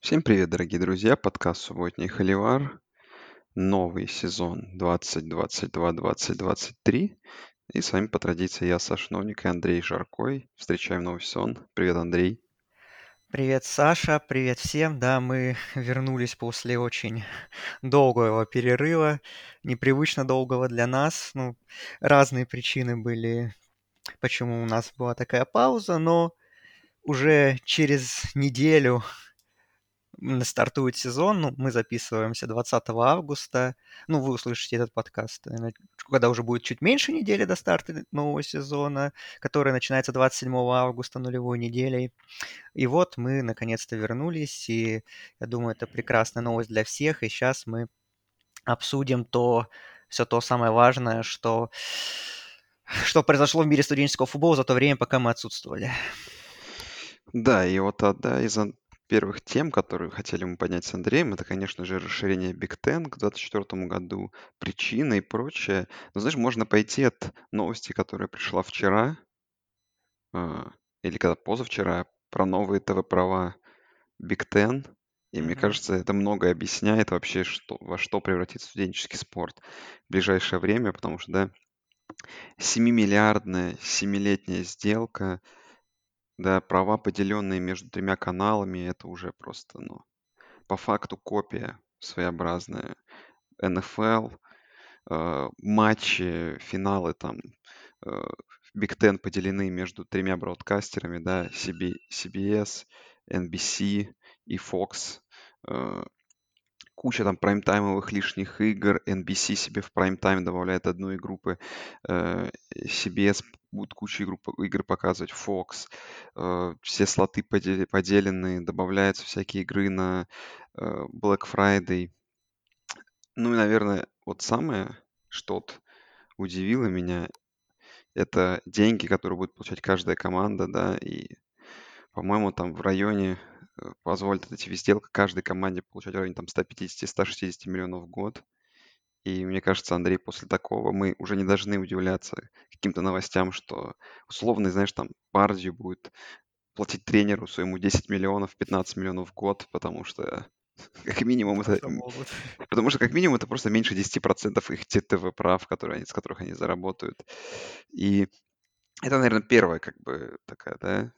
Всем привет, дорогие друзья! Подкаст «Субботний Холивар». Новый сезон 2022-2023. И с вами по традиции я, Саша Новник и Андрей Жаркой. Встречаем новый сезон. Привет, Андрей. Привет, Саша, привет всем. Да, мы вернулись после очень долгого перерыва, непривычно долгого для нас. Ну, разные причины были, почему у нас была такая пауза, но уже через неделю стартует сезон, ну, мы записываемся 20 августа, ну, вы услышите этот подкаст, когда уже будет чуть меньше недели до старта нового сезона, который начинается 27 августа нулевой неделей. И вот мы наконец-то вернулись, и я думаю, это прекрасная новость для всех, и сейчас мы обсудим то, все то самое важное, что, что произошло в мире студенческого футбола за то время, пока мы отсутствовали. Да, и вот одна из первых тем, которые хотели мы поднять с Андреем, это, конечно же, расширение Big Ten к 2024 году, причины и прочее. Но, знаешь, можно пойти от новости, которая пришла вчера, а, или когда позавчера, про новые ТВ-права Big Ten. И мне кажется, это многое объясняет вообще, что, во что превратится студенческий спорт в ближайшее время, потому что, да, 7-миллиардная, 7-летняя сделка – да, права, поделенные между тремя каналами, это уже просто, ну, по факту копия своеобразная. НФЛ, э, матчи, финалы там, э, Big Ten поделены между тремя бродкастерами, да, CB, CBS, NBC и Fox. Э, куча там прайм-таймовых лишних игр. NBC себе в прайм-тайм добавляет одну игру, э, CBS будет кучу игр, игр показывать, Fox. Э, все слоты поделены, добавляются всякие игры на э, Black Friday. Ну и, наверное, вот самое, что удивило меня, это деньги, которые будет получать каждая команда, да, и, по-моему, там в районе Э, позволит эти сделка каждой команде получать в районе там 150-160 миллионов в год. И мне кажется, Андрей, после такого мы уже не должны удивляться каким-то новостям, что условно, знаешь, там Бардью будет платить тренеру своему 10 миллионов, 15 миллионов в год, потому что как минимум это... Потому что как минимум это просто меньше 10% их ТТВ прав, которые они, с которых они заработают. И это, наверное, первая как бы такая, да,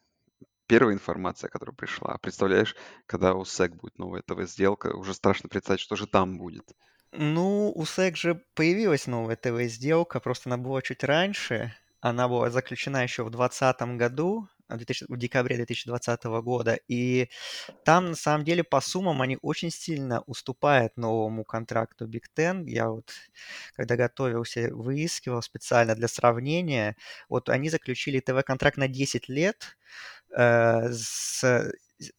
первая информация, которая пришла. Представляешь, когда у SEC будет новая ТВ-сделка, уже страшно представить, что же там будет. Ну, у SEC же появилась новая ТВ-сделка, просто она была чуть раньше. Она была заключена еще в 2020 году, в декабре 2020 года. И там, на самом деле, по суммам они очень сильно уступают новому контракту Big Ten. Я вот, когда готовился, выискивал специально для сравнения. Вот они заключили ТВ-контракт на 10 лет с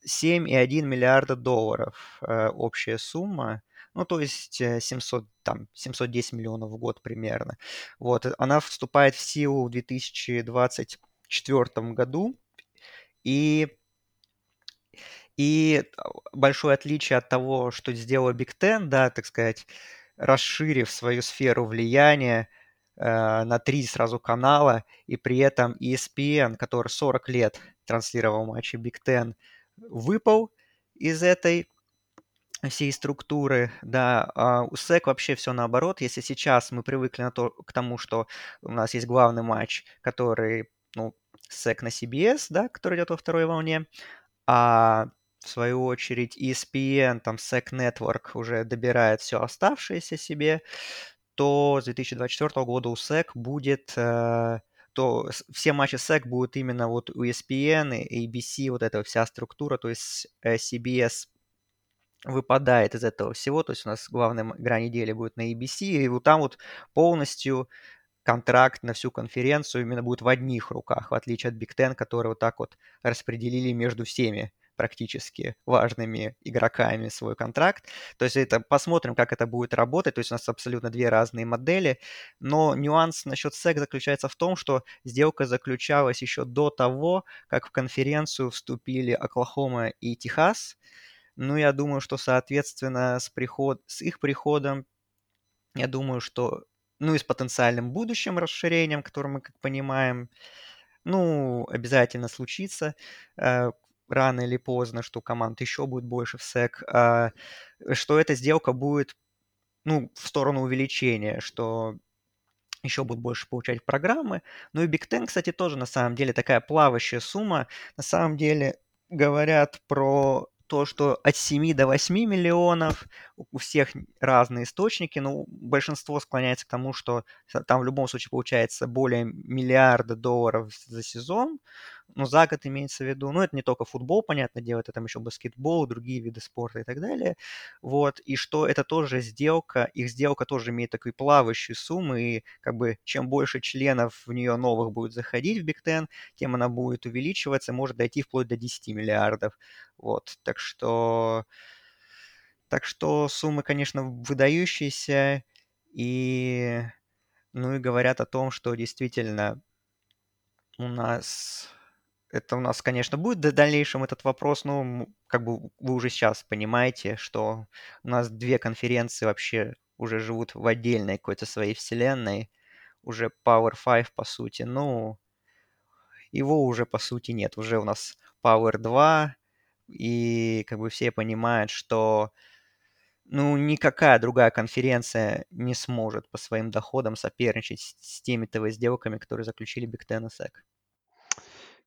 7,1 миллиарда долларов э, общая сумма. Ну, то есть 700, там, 710 миллионов в год примерно. Вот, она вступает в силу в 2024 году. И, и большое отличие от того, что сделала Big Ten, да, так сказать, расширив свою сферу влияния э, на три сразу канала, и при этом ESPN, который 40 лет транслировал матчи Big Ten, выпал из этой всей структуры, да, а у SEC вообще все наоборот. Если сейчас мы привыкли на то, к тому, что у нас есть главный матч, который, ну, SEC на CBS, да, который идет во второй волне, а в свою очередь ESPN, там SEC Network уже добирает все оставшееся себе, то с 2024 года у SEC будет, э, то все матчи SEC будут именно вот у ESPN ABC, вот эта вся структура, то есть э, CBS выпадает из этого всего, то есть у нас главная игра недели будет на ABC, и вот там вот полностью контракт на всю конференцию именно будет в одних руках, в отличие от Big Ten, которые вот так вот распределили между всеми практически важными игроками свой контракт. То есть это посмотрим, как это будет работать. То есть у нас абсолютно две разные модели. Но нюанс насчет SEC заключается в том, что сделка заключалась еще до того, как в конференцию вступили Оклахома и Техас. Ну, я думаю, что, соответственно, с, приход... с их приходом, я думаю, что ну и с потенциальным будущим расширением, которое мы, как понимаем, ну, обязательно случится. Рано или поздно, что команд еще будет больше в SEC, а, что эта сделка будет ну, в сторону увеличения, что еще будут больше получать программы. Ну и Big Ten, кстати, тоже на самом деле такая плавающая сумма. На самом деле говорят про то, что от 7 до 8 миллионов, у всех разные источники, но большинство склоняется к тому, что там в любом случае получается более миллиарда долларов за сезон, ну, за год имеется в виду. Ну, это не только футбол, понятное дело, это там еще баскетбол, другие виды спорта и так далее. Вот, и что это тоже сделка, их сделка тоже имеет такую плавающую сумму, и как бы чем больше членов в нее новых будет заходить в Big Ten, тем она будет увеличиваться, может дойти вплоть до 10 миллиардов. Вот, так что... Так что суммы, конечно, выдающиеся, и, ну и говорят о том, что действительно у нас это у нас, конечно, будет в дальнейшем этот вопрос, но как бы вы уже сейчас понимаете, что у нас две конференции вообще уже живут в отдельной какой-то своей вселенной, уже Power 5 по сути, ну, его уже по сути нет, уже у нас Power 2, и как бы все понимают, что ну, никакая другая конференция не сможет по своим доходам соперничать с, теми ТВ-сделками, которые заключили Big Ten и SEC.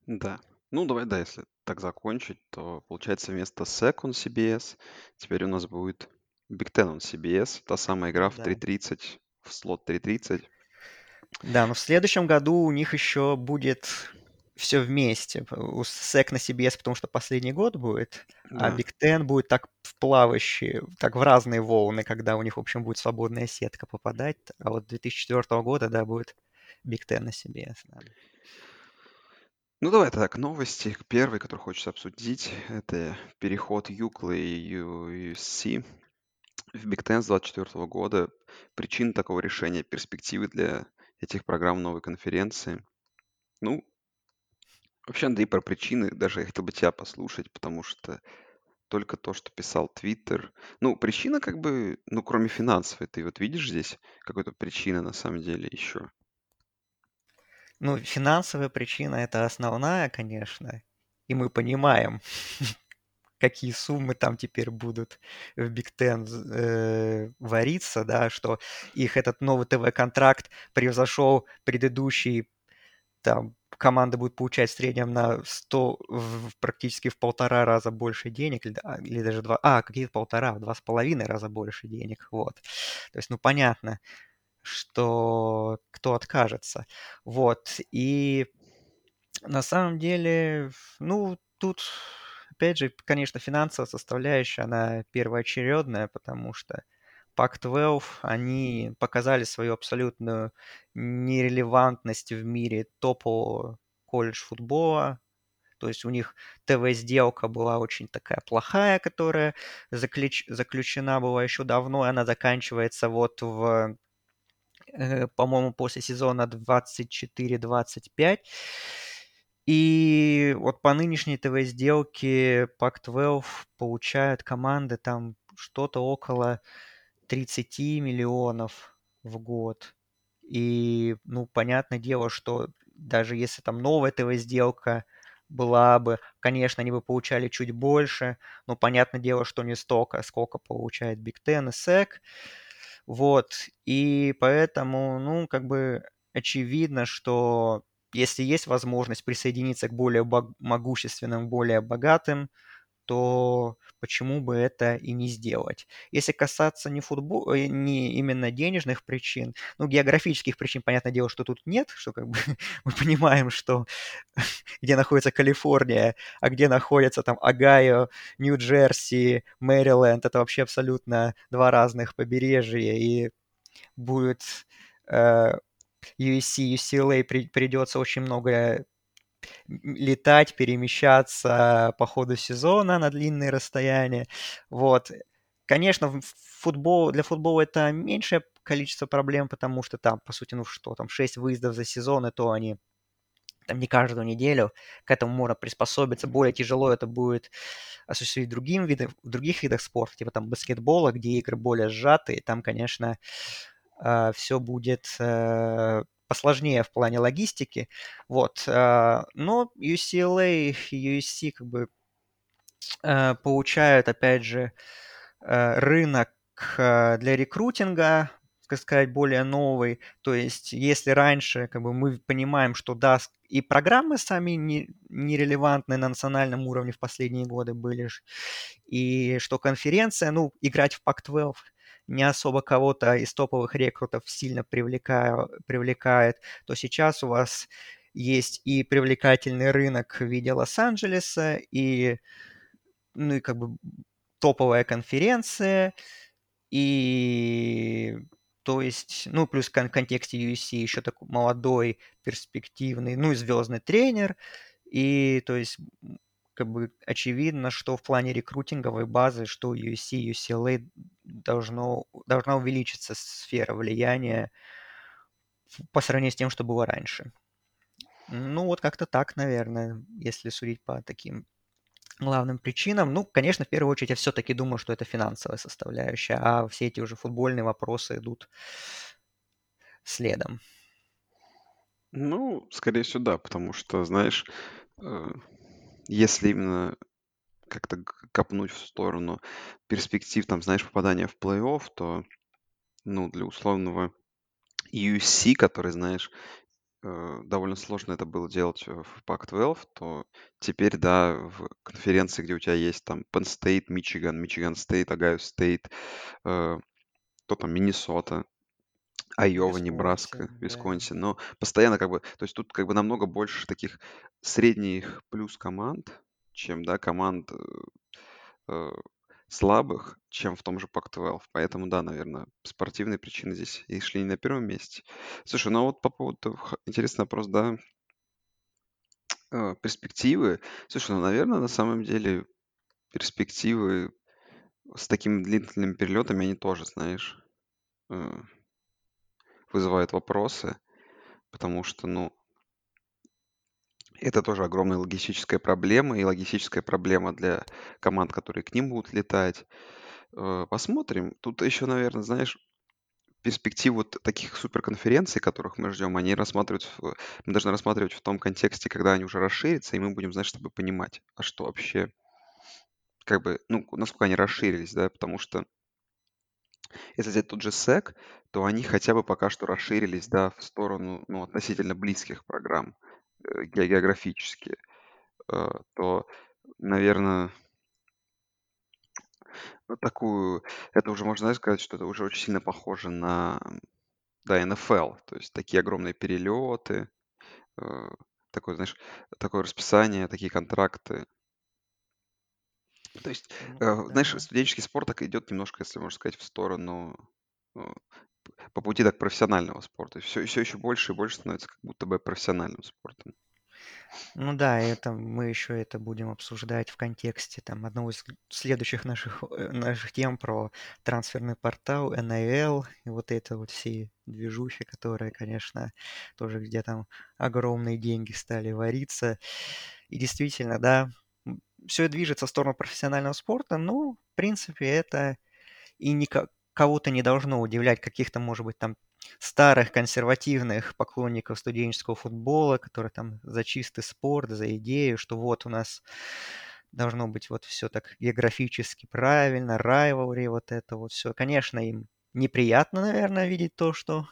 Да. Ну, давай, да, если так закончить, то получается вместо SEC on CBS теперь у нас будет Big Ten on CBS, та самая игра в Да. 3.30, в слот 3.30. Да, но в следующем году у них еще будет все вместе. У SEC на CBS, потому что последний год будет, а Да. Big Ten будет так в плавающие, так в разные волны, когда у них, в общем, будет свободная сетка попадать. А вот 2004 года, да, будет Big Ten на CBS. Да. Ну, давай так, новости. Первый, который хочется обсудить, это переход Юклы и USC в Big Ten с 2024 года. Причина такого решения, перспективы для этих программ новой конференции. Ну, вообще, Андрей, про причины даже я хотел бы тебя послушать, потому что только то, что писал Твиттер. Ну, причина как бы, ну, кроме финансовой, ты вот видишь здесь какую-то причину на самом деле еще? Ну, финансовая причина это основная, конечно, и мы понимаем, какие суммы там теперь будут в Big Ten э, вариться, да, что их этот новый ТВ-контракт превзошел предыдущий, там, команда будет получать в среднем на 100, в, практически в полтора раза больше денег, или, а, или даже два, а, какие-то полтора, в два с половиной раза больше денег, вот. То есть, ну, понятно, что кто откажется. Вот. И на самом деле, ну, тут, опять же, конечно, финансовая составляющая, она первоочередная, потому что Pac-12, они показали свою абсолютную нерелевантность в мире топового колледж футбола. То есть у них ТВ-сделка была очень такая плохая, которая заключ... заключена была еще давно, и она заканчивается вот в по-моему, после сезона 24-25. И вот по нынешней ТВ-сделке Pac-12 получают команды там что-то около 30 миллионов в год. И, ну, понятное дело, что даже если там новая ТВ-сделка была бы, конечно, они бы получали чуть больше, но понятное дело, что не столько, сколько получает Big Ten и SEC. Вот, и поэтому, ну, как бы очевидно, что если есть возможность присоединиться к более могущественным, более богатым, то почему бы это и не сделать? Если касаться не футбола, э, не именно денежных причин, ну, географических причин, понятное дело, что тут нет, что как бы мы понимаем, что где находится Калифорния, а где находится там Огайо, Нью-Джерси, Мэриленд, это вообще абсолютно два разных побережья, и будет э, USC, UCLA при, придется очень много летать, перемещаться по ходу сезона на длинные расстояния. Вот. Конечно, футбол, для футбола это меньшее количество проблем, потому что там, по сути, ну что, там 6 выездов за сезон, и то они там не каждую неделю, к этому можно приспособиться. Более тяжело это будет осуществить другим видом, в других видах спорта, типа там баскетбола, где игры более сжатые, там, конечно, э, все будет э, посложнее в плане логистики. Вот. А, но UCLA и USC как бы э, получают, опять же, э, рынок для рекрутинга, так сказать, более новый. То есть, если раньше как бы, мы понимаем, что да, и программы сами не, нерелевантны на национальном уровне в последние годы были, и что конференция, ну, играть в Pac-12 не особо кого-то из топовых рекрутов сильно привлекая, привлекает, то сейчас у вас есть и привлекательный рынок в виде Лос-Анджелеса, и, ну, и как бы топовая конференция, и то есть, ну, плюс в контексте USC еще такой молодой, перспективный, ну и звездный тренер. И, то есть, как бы очевидно, что в плане рекрутинговой базы, что USC, UCLA должно, должна увеличиться сфера влияния по сравнению с тем, что было раньше. Ну, вот как-то так, наверное, если судить по таким главным причинам. Ну, конечно, в первую очередь я все-таки думаю, что это финансовая составляющая, а все эти уже футбольные вопросы идут следом. Ну, скорее всего, да, потому что, знаешь, э, если именно как-то копнуть в сторону перспектив, там, знаешь, попадания в плей-офф, то, ну, для условного USC, который, знаешь, э, довольно сложно это было делать в Pac-12, то теперь, да, в конференции, где у тебя есть там Penn State, Мичиган, Мичиган Стейт, Огайо Стейт, э, кто там, Миннесота, Айова, Небраска, Висконсин, да. Висконсин. Но постоянно как бы, то есть тут как бы намного больше таких средних плюс команд, чем, да, команд э, слабых, чем в том же Pac-12. Поэтому, да, наверное, спортивные причины здесь и шли не на первом месте. Слушай, ну а вот по поводу, интересный вопрос, да, э, перспективы. Слушай, ну, наверное, на самом деле перспективы с такими длительными перелетами, они тоже, знаешь, э, вызывают вопросы, потому что, ну, это тоже огромная логистическая проблема, и логистическая проблема для команд, которые к ним будут летать. Э, Посмотрим. Тут еще, наверное, знаешь, перспективу таких суперконференций, которых мы ждем, они рассматривают, в- мы должны рассматривать в том контексте, когда они уже расширятся, и мы будем, знаешь, чтобы понимать, а что вообще, как бы, ну, насколько они расширились, да, потому что если взять тот же SEC, то они хотя бы пока что расширились, да, в сторону, ну, относительно близких программ э, географически, э, то, наверное, ну, такую, это уже можно сказать, что это уже очень сильно похоже на, да, НФЛ, то есть такие огромные перелеты, э, такое, знаешь, такое расписание, такие контракты. То есть, Ну, э, знаешь, да. студенческий спорт так идет немножко, если можно сказать, в сторону э, по пути так профессионального спорта. Все, все еще больше и больше становится как будто бы профессиональным спортом. Ну да, это мы еще это будем обсуждать в контексте там одного из следующих наших, э, наших тем про трансферный портал, NIL и вот это вот все движухи, которые, конечно, тоже где там огромные деньги стали вариться. И действительно, да, все движется в сторону профессионального спорта, но, в принципе, это и никак кого-то не должно удивлять, каких-то, может быть, там старых консервативных поклонников студенческого футбола, которые там за чистый спорт, за идею, что вот у нас должно быть вот все так географически правильно, rivalry, вот это вот все. Конечно, им неприятно, наверное, видеть то, что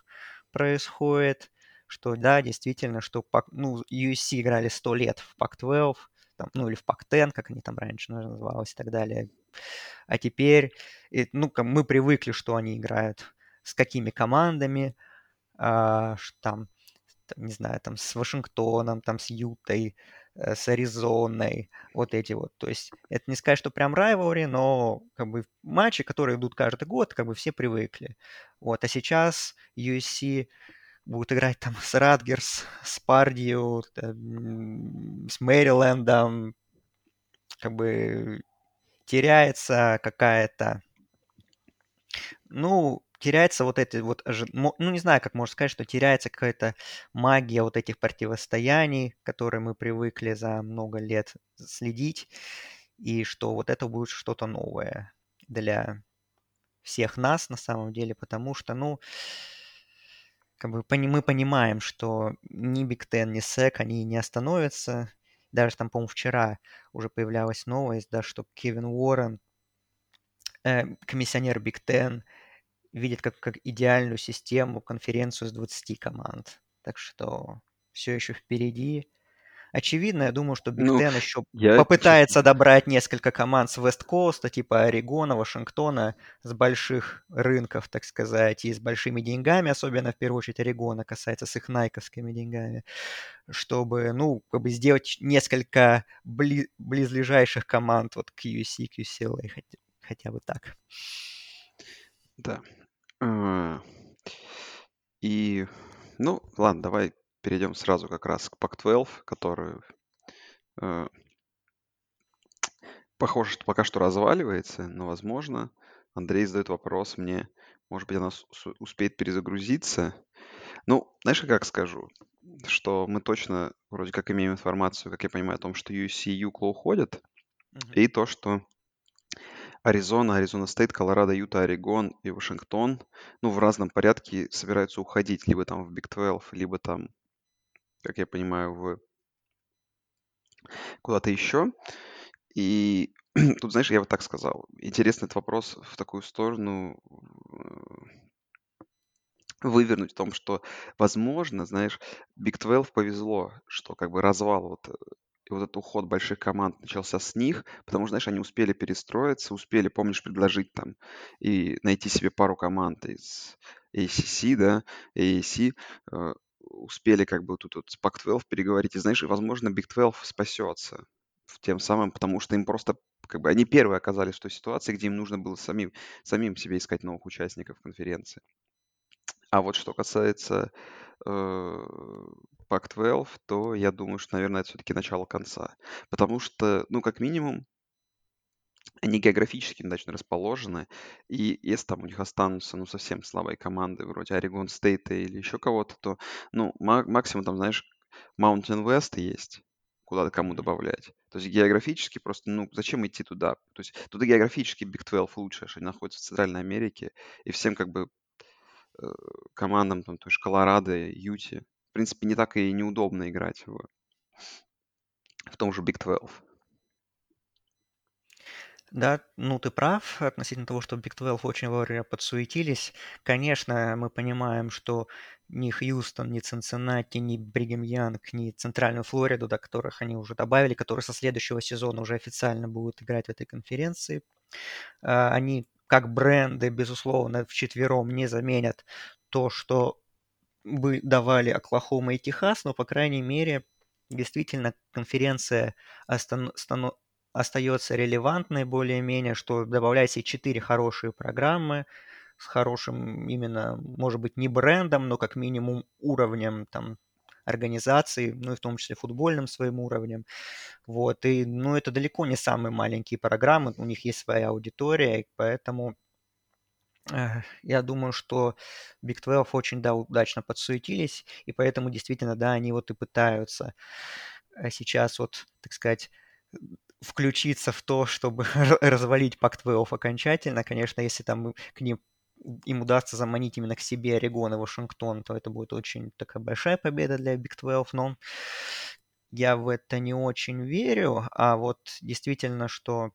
происходит, что да, действительно, что ну, USC играли 100 лет в Pac-12, там, ну или в Pac-10, как они там раньше называлось и так далее. А теперь, и, ну, мы привыкли, что они играют с какими командами, а, там, там, не знаю, там с Вашингтоном, там с Ютой, э, с Аризоной, вот эти вот. То есть это не сказать, что прям rivalry, но как бы матчи, которые идут каждый год, как бы все привыкли. Вот, а сейчас USC будут играть там с Радгерс, с Пардию, с Мэрилендом, как бы теряется какая-то ну, теряется вот эти вот, ну, не знаю, как можно сказать, что теряется какая-то магия вот этих противостояний, которые мы привыкли за много лет следить, и что вот это будет что-то новое для всех нас на самом деле, потому что, ну, как бы мы понимаем, что ни Big Ten, ни SEC, они не остановятся, даже там, по-моему, вчера уже появлялась новость, да, что Кевин Уоррен, э, комиссионер Big Ten, видит как, как идеальную систему конференцию с 20 команд. Так что все еще впереди. Очевидно, я думаю, что Big Ну, Ten еще я, попытается добрать несколько команд с West Coast'а, типа Орегона, Вашингтона, с больших рынков, так сказать, и с большими деньгами, особенно в первую очередь Орегона, касается с их найковскими деньгами, чтобы, ну, как бы сделать несколько бли- близлежащих команд вот к USC, к UCLA, хотя, хотя бы так. да. А, И, ну, ладно, давай перейдем сразу как раз к Pac-12, который э, похоже, что пока что разваливается, но, возможно, Андрей задает вопрос мне, может быть, она успеет перезагрузиться. Ну, знаешь, как скажу, что мы точно вроде как имеем информацию, как я понимаю, о том, что USC и UCLA уходят, Мгм. и то, что Аризона, Аризона Стейт, Колорадо, Юта, Орегон и Вашингтон, ну, в разном порядке собираются уходить, либо там в Big 12, либо там, как я понимаю, в куда-то еще. И тут, знаешь, я вот так сказал. Интересный этот вопрос в такую сторону э, вывернуть в том, что, возможно, знаешь, Big 12 повезло, что как бы развал вот, э, и вот этот уход больших команд начался с них, потому что, знаешь, они успели перестроиться, успели, помнишь, предложить там и найти себе пару команд из ACC, да, AAC, э, успели как бы тут вот с Pac-12 переговорить, и знаешь, возможно, Big 12 спасется тем самым, потому что им просто как бы они первые оказались в той ситуации, где им нужно было самим, самим себе искать новых участников конференции. А вот что касается э, Pac-12, то я думаю, что, наверное, это все-таки начало конца. Потому что, ну, как минимум, они географически удачно расположены, и если там у них останутся, ну, совсем слабые команды, вроде Орегон Стейта или еще кого-то, то, ну, ма- максимум там, знаешь, Mountain West есть, куда кому добавлять. То есть географически просто, ну, зачем идти туда? То есть туда географически Big 12 лучше, что они находятся в Центральной Америке, и всем как бы э, командам, там, той же Колорадо, Юти, в принципе, не так и неудобно играть в, в том же Big 12. Да, ну ты прав относительно того, что Big 12 очень вовремя подсуетились. Конечно, мы понимаем, что ни Хьюстон, ни Цинциннати, ни Бригем Янг, ни Центральную Флориду, до которых они уже добавили, которые со следующего сезона уже официально будут играть в этой конференции, а, они как бренды, безусловно, вчетвером не заменят то, что бы давали Оклахома и Техас, но, по крайней мере, действительно конференция остан- стано- остается релевантной более-менее, что добавляет себе четыре хорошие программы с хорошим именно, может быть, не брендом, но как минимум уровнем там организации, ну и в том числе футбольным своим уровнем. Вот, и, ну, это далеко не самые маленькие программы, у них есть своя аудитория, поэтому Э, Я думаю, что Big 12 очень, да, удачно подсуетились, и поэтому действительно, да, они вот и пытаются э, сейчас вот, так сказать, включиться в то, чтобы развалить Pac-12 окончательно. Конечно, если там к ним им удастся заманить именно к себе Орегон и Вашингтон, то это будет очень такая большая победа для Big 12, но я в это не очень верю, а вот действительно, что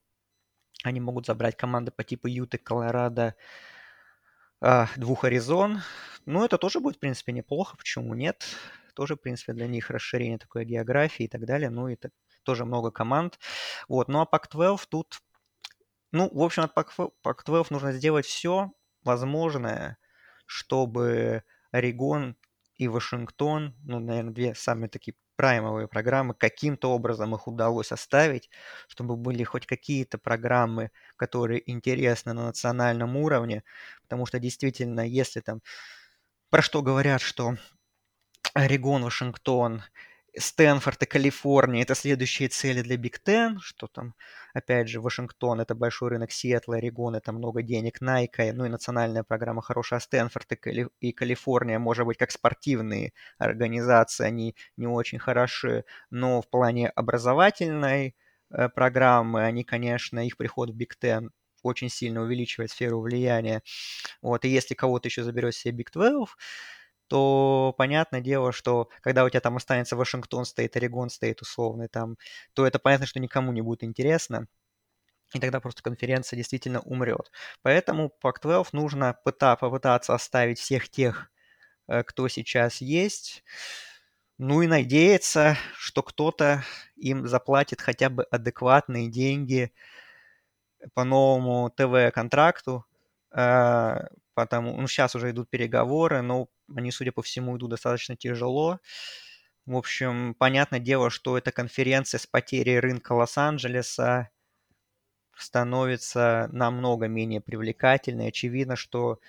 они могут забрать команды по типу Юты, Колорадо, а, двух Аризон. Ну, это тоже будет, в принципе, неплохо. Почему нет? Тоже, в принципе, для них расширение такой географии и так далее. Ну, и так, тоже много команд. Вот. Ну, а Pac-12 тут... Ну, в общем, от Pac- Pac-12 нужно сделать все возможное, чтобы Орегон и Вашингтон, ну, наверное, две самые такие праймовые программы, каким-то образом их удалось оставить, чтобы были хоть какие-то программы, которые интересны на национальном уровне, потому что действительно, если там, про что говорят, что Орегон, Вашингтон, Стэнфорд и Калифорния– это следующие цели для Big Ten, что там, опять же, Вашингтон– это большой рынок Сиэтла, Орегон– это много денег, Найка, ну и национальная программа хорошая, а Стэнфорд и, Кали- и Калифорния, может быть, как спортивные организации, они не очень хороши, но в плане образовательной э, программы, они, конечно, их приход в Big Ten очень сильно увеличивает сферу влияния. Вот, и если кого-то еще заберет себе Биг 12, то понятное дело, что когда у тебя там останется Вашингтон стоит, Орегон стоит условный там, то это понятно, что никому не будет интересно. И тогда просто конференция действительно умрет. Поэтому Pac-12 нужно пыта, попытаться оставить всех тех, э, кто сейчас есть, ну и надеяться, что кто-то им заплатит хотя бы адекватные деньги по новому ТВ-контракту, э, потому, ну, сейчас уже идут переговоры, но они, судя по всему, идут достаточно тяжело. В общем, понятное дело, что эта конференция с потерей рынка Лос-Анджелеса становится намного менее привлекательной. Очевидно, что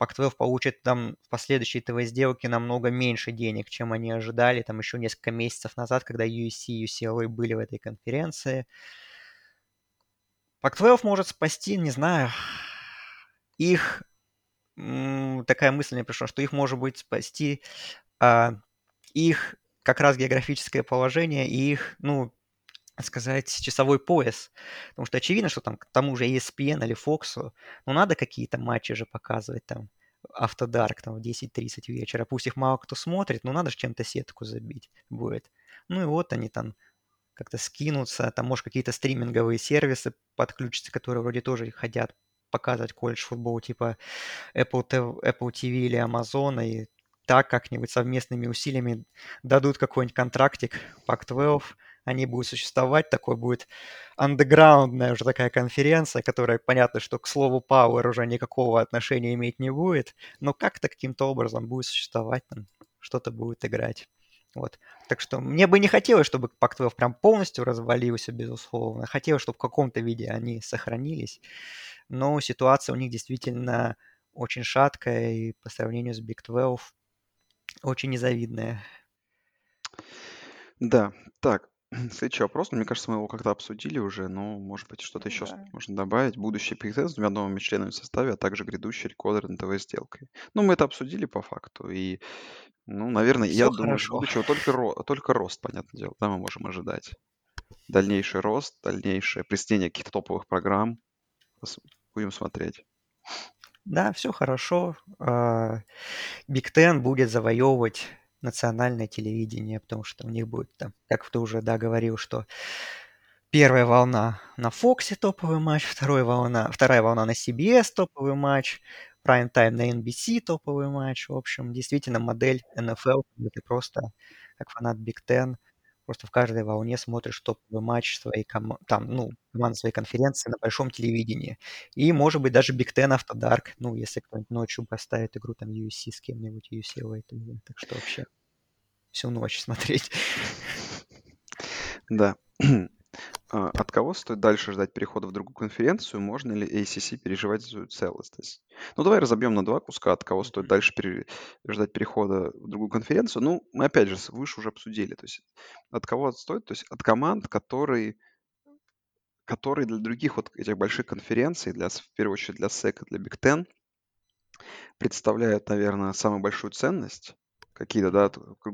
Pac-12 получит там в последующей ТВ-сделке намного меньше денег, чем они ожидали там еще несколько месяцев назад, когда USC и UCLA были в этой конференции. Pac-12 может спасти, не знаю, их... Такая мысль мне пришла, что их может быть спасти а, их как раз географическое положение и их, ну, сказать, часовой пояс. Потому что очевидно, что там к тому же ESPN или Fox, ну, надо какие-то матчи же показывать там. Автодарк там в 10.30 вечера. Пусть их мало кто смотрит, но надо же чем-то сетку забить будет. Ну и вот они там как-то скинутся, там, может, какие-то стриминговые сервисы подключатся, которые вроде тоже хотят показывать колледж футбол, типа Apple TV, Apple TV или Amazon, и так как-нибудь совместными усилиями дадут какой-нибудь контрактик Pac-12, они будут существовать, такой будет андеграундная уже такая конференция, которая, понятно, что к слову Power уже никакого отношения иметь не будет, но как-то каким-то образом будет существовать, там что-то будет играть. Вот. Так что мне бы не хотелось, чтобы Pac-12 прям полностью развалился, безусловно. Хотелось, чтобы в каком-то виде они сохранились. Но ситуация у них действительно очень шаткая и по сравнению с Big 12 очень незавидная. Да, так, Следующий вопрос, ну, мне кажется, мы его как-то обсудили уже, но, может быть, что-то еще Да. можно добавить. Будущий Big с двумя новыми членами в составе, а также грядущий рекордер НТВ сделкой. Ну, мы это обсудили по факту, и, ну, наверное, Все я думаю, из хорошо. будущего только, ро- только рост, понятное дело, да, мы можем ожидать. Дальнейший рост, дальнейшее присоединение каких-то топовых программ. Пос- Будем смотреть. Да, все хорошо. Биг Тен будет завоевывать национальное телевидение, потому что у них будет там, как ты уже, да, говорил, что первая волна на Фоксе топовый матч, вторая волна, вторая волна на CBS топовый матч, Prime Time на NBC топовый матч. В общем, действительно модель NFL, ты просто, как фанат Биг Ten, просто в каждой волне смотришь топовый матч своей ком... там, ну, команды своей конференции на большом телевидении. И, может быть, даже Big Ten After Dark, ну, если кто-нибудь ночью поставит игру там USC с кем-нибудь, UCLA, так что вообще всю ночь смотреть. Да. А, от кого стоит дальше ждать перехода в другую конференцию? Можно ли ACC переживать за свою целостность? Ну, давай разобьем на два куска, от кого стоит дальше пере- ждать перехода в другую конференцию. Ну, мы опять же выше уже обсудили. То есть от кого стоит? То есть от команд, которые, которые для других вот этих больших конференций, для, в первую очередь для SEC и для Big Ten, представляют, наверное, самую большую ценность какие-то, да,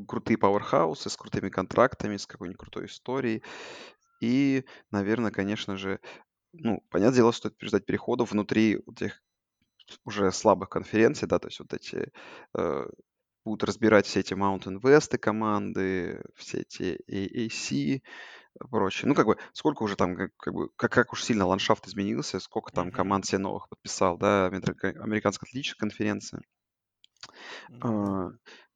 крутые пауэрхаусы с крутыми контрактами, с какой-нибудь крутой историей. И, наверное, конечно же, ну, понятное дело, стоит ждать переходов внутри вот этих уже слабых конференций, да, то есть вот эти э, будут разбирать все эти Mountain West команды, все эти AAC, прочее. Ну, как бы, сколько уже там, как, как бы, как, как уж сильно ландшафт изменился, сколько там команд себе новых подписал, да, Американская атлетическая конференция. А,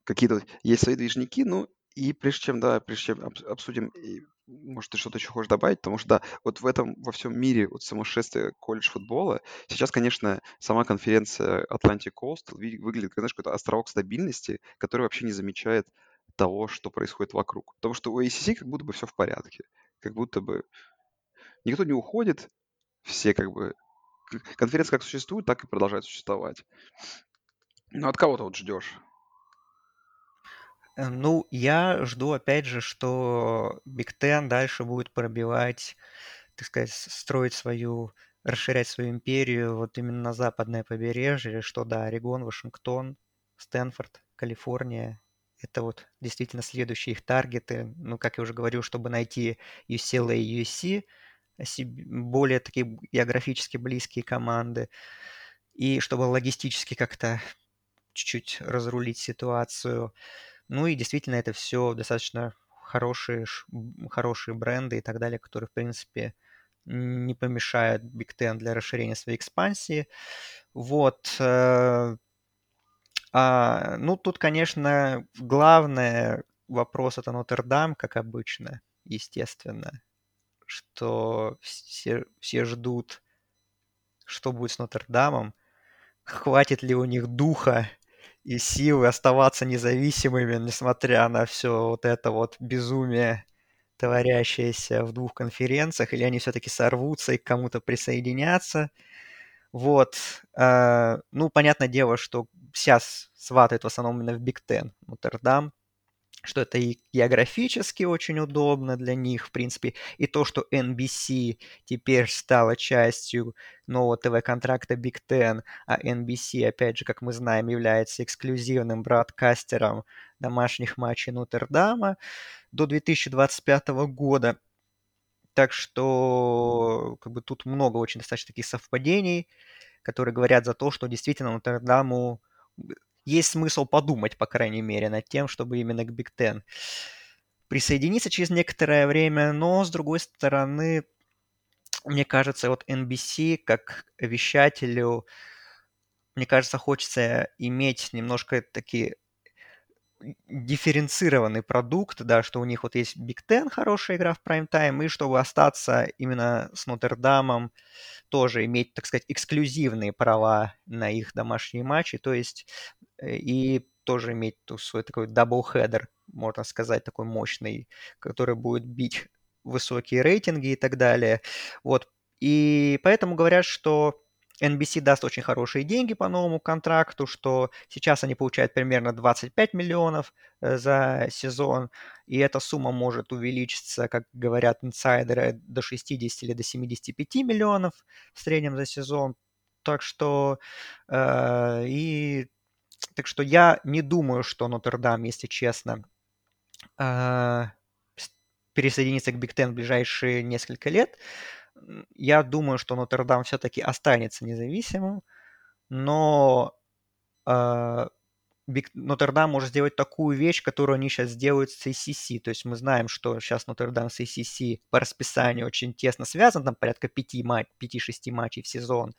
какие-то есть свои движники, ну, и прежде чем, да, прежде чем обсудим, может, ты что-то еще хочешь добавить, потому что, да, вот в этом, во всем мире вот сумасшествие колледж футбола, сейчас, конечно, сама конференция Atlantic Coast выглядит, как, знаешь, какой-то островок стабильности, который вообще не замечает того, что происходит вокруг. Потому что у ACC как будто бы все в порядке. Как будто бы никто не уходит, все как бы... Конференция как существует, так и продолжает существовать. Ну, от кого ты вот ждешь? Э, ну, я жду, опять же, что Big Ten дальше будет пробивать, так сказать, строить свою, расширять свою империю вот именно на западное побережье, что да, Орегон, Вашингтон, Стэнфорд, Калифорния, это вот действительно следующие их таргеты. Ну, как я уже говорил, чтобы найти UCLA и USC, более такие географически близкие команды, и чтобы логистически как-то чуть-чуть разрулить ситуацию. Ну и действительно это все достаточно хорошие, хорошие бренды и так далее, которые, в принципе, не помешают Big Ten для расширения своей экспансии. Вот. Э, а, ну, тут, конечно, главный вопрос это Нотр-Дам, как обычно, естественно, что все, все ждут, что будет с Нотр-Дамом, хватит ли у них духа и силы оставаться независимыми, несмотря на все вот это вот безумие, творящееся в двух конференциях, или они все-таки сорвутся и к кому-то присоединятся. Вот. Э, ну, понятное дело, что сейчас сватают в основном именно в Биг Тен, Нотр-Дам, что это и географически очень удобно для них, в принципе, и то, что NBC теперь стала частью нового ТВ-контракта Big Ten, а NBC, опять же, как мы знаем, является эксклюзивным бродкастером домашних матчей Нотр-Дама до 2025 года. Так что как бы тут много очень достаточно таких совпадений, которые говорят за то, что действительно Нотр-Даму есть смысл подумать, по крайней мере, над тем, чтобы именно к Big Ten присоединиться через некоторое время, но, с другой стороны, мне кажется, вот NBC как вещателю, мне кажется, хочется иметь немножко такие дифференцированный продукт, да, что у них вот есть Big Ten, хорошая игра в прайм-тайм, и чтобы остаться именно с Нотр-Дамом, тоже иметь, так сказать, эксклюзивные права на их домашние матчи, то есть э, и тоже иметь свой такой double-header, можно сказать, такой мощный, который будет бить высокие рейтинги и так далее. Вот. И поэтому говорят, что NBC даст очень хорошие деньги по новому контракту, что сейчас они получают примерно 25 миллионов э, за сезон, и эта сумма может увеличиться, как говорят инсайдеры, до 60 или до 75 миллионов в среднем за сезон. Так что э, и так что я не думаю, что Нотр-Дам, если честно, э, пересоединится к Биг Тен в ближайшие несколько лет я думаю, что Нотр-Дам все-таки останется независимым, но э, Нотр-Дам может сделать такую вещь, которую они сейчас делают с ACC. То есть мы знаем, что сейчас Нотр-Дам с ACC по расписанию очень тесно связан, там порядка 5-6 матч, матчей в сезон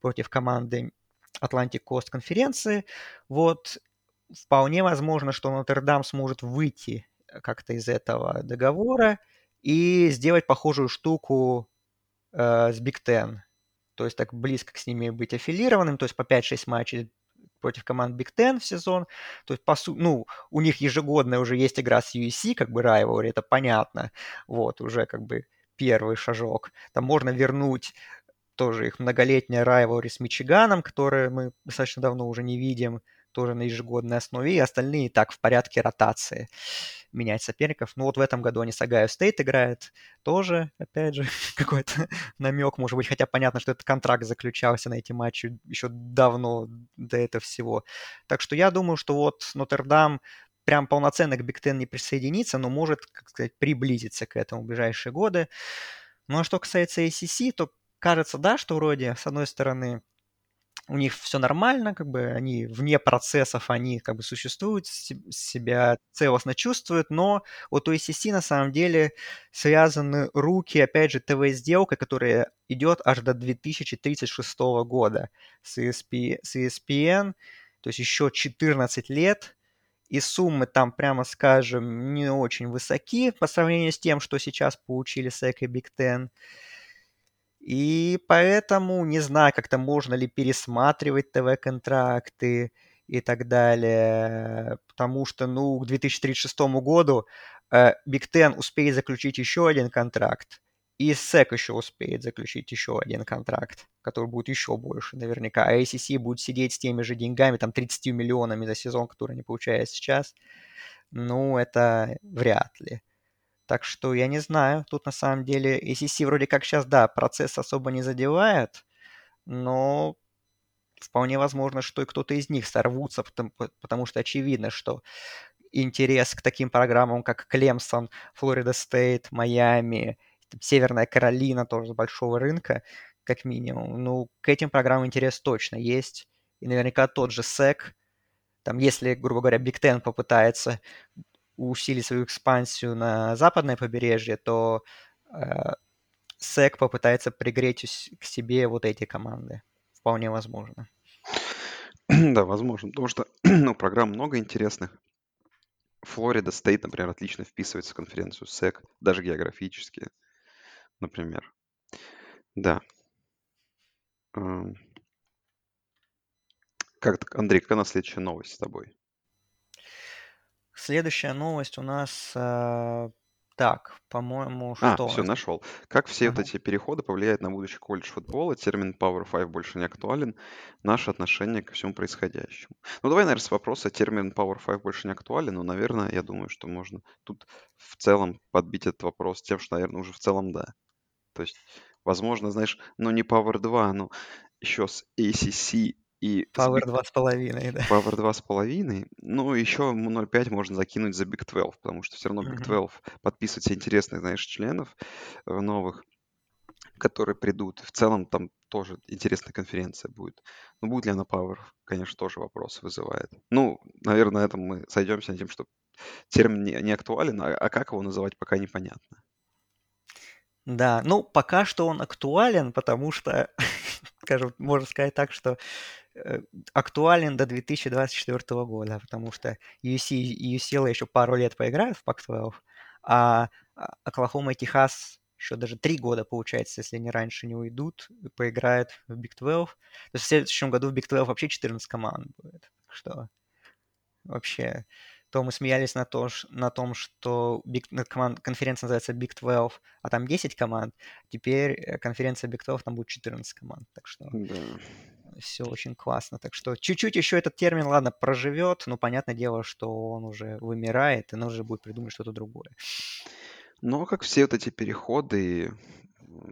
против команды Atlantic Coast конференции. Вот вполне возможно, что Нотр-Дам сможет выйти как-то из этого договора и сделать похожую штуку э, с Big Ten. То есть так близко к с ними быть аффилированным, то есть по 5-6 матчей против команд Big Ten в сезон. То есть, по сути, ну, у них ежегодная уже есть игра с USC, как бы rivalry, это понятно. Вот, уже как бы первый шажок. Там можно вернуть тоже их многолетняя rivalry с Мичиганом, которое мы достаточно давно уже не видим тоже на ежегодной основе, и остальные так в порядке ротации менять соперников. Ну вот в этом году они с Огайо Стейт играют, тоже, опять же, какой-то намек, может быть, хотя понятно, что этот контракт заключался на эти матчи еще давно до этого всего. Так что я думаю, что вот Нотр-Дам прям полноценно к Биг Тен не присоединится, но может, как сказать, приблизиться к этому в ближайшие годы. Ну а что касается ACC, то кажется, да, что вроде, с одной стороны, у них все нормально, как бы они вне процессов, они как бы существуют, себя целостно чувствуют, но вот у ACC на самом деле связаны руки, опять же, ТВ-сделка, которая идет аж до 2036 года с, ESP, с ESPN, то есть еще 14 лет, и суммы там, прямо скажем, не очень высоки по сравнению с тем, что сейчас получили SEC и Big Ten. И поэтому не знаю, как-то можно ли пересматривать ТВ-контракты и так далее, потому что, ну, к 2036 году Биг э, Ten успеет заключить еще один контракт, и SEC еще успеет заключить еще один контракт, который будет еще больше наверняка, а ACC будет сидеть с теми же деньгами, там 30 миллионами за сезон, который они получают сейчас. Ну, это вряд ли. Так что я не знаю. Тут на самом деле ACC вроде как сейчас, да, процесс особо не задевает, но вполне возможно, что и кто-то из них сорвутся, потому, потому что очевидно, что интерес к таким программам, как Клемсон, Флорида Стейт, Майами, Северная Каролина тоже с большого рынка, как минимум. Ну, к этим программам интерес точно есть. И наверняка тот же SEC Там, если, грубо говоря, Big Ten попытается усилить свою экспансию на западное побережье, то э, SEC попытается пригреть к себе вот эти команды. Вполне возможно. Да, возможно. Потому что ну, программ много интересных. Флорида Стейт, например, отлично вписывается в конференцию SEC, даже географически, например. Да. Эм. Как, Андрей, какая у нас следующая новость с тобой? Следующая новость у нас э, так, по-моему, А, что у все, нас? нашел. Как все вот эти переходы повлияют на будущий колледж футбола? Термин Power 5 больше не актуален. Наше отношение ко всему происходящему. Ну, давай, наверное, с вопроса термин Power 5 больше не актуален, но, наверное, я думаю, что можно тут в целом подбить этот вопрос тем, что, наверное, уже в целом да. То есть, возможно, знаешь, ну не Power 2, но еще с ACC и Power Big... 2,5, да. Power 2,5. Ну, еще 0,5 можно закинуть за Big 12, потому что все равно Big Мгм. 12 подписывается интересных, знаешь, членов э, новых, которые придут. В целом там тоже интересная конференция будет. Но будет ли она Power, конечно, тоже вопрос вызывает. Ну, наверное, на этом мы сойдемся на тем, что термин не, не актуален, а, а как его называть, пока непонятно. Да, ну, пока что он актуален, потому что, скажем, можно сказать так, что актуален до 2024 года, потому что UC и UCLA еще пару лет поиграют в Pac-12, а а Оклахома и Техас еще даже три года, получается, если они раньше не уйдут, поиграют в Big 12. То есть в следующем году в Big 12 вообще 14 команд будет. Так что вообще то мы смеялись на, то, на том, что Big, команд, конференция называется Big 12, а там 10 команд. Теперь э, конференция Big 12, там будет 14 команд. Так что да. Все очень классно. Так что чуть-чуть еще этот термин, ладно, проживет, но понятное дело, что он уже вымирает, и нужно будет придумать что-то другое. Но как все вот эти переходы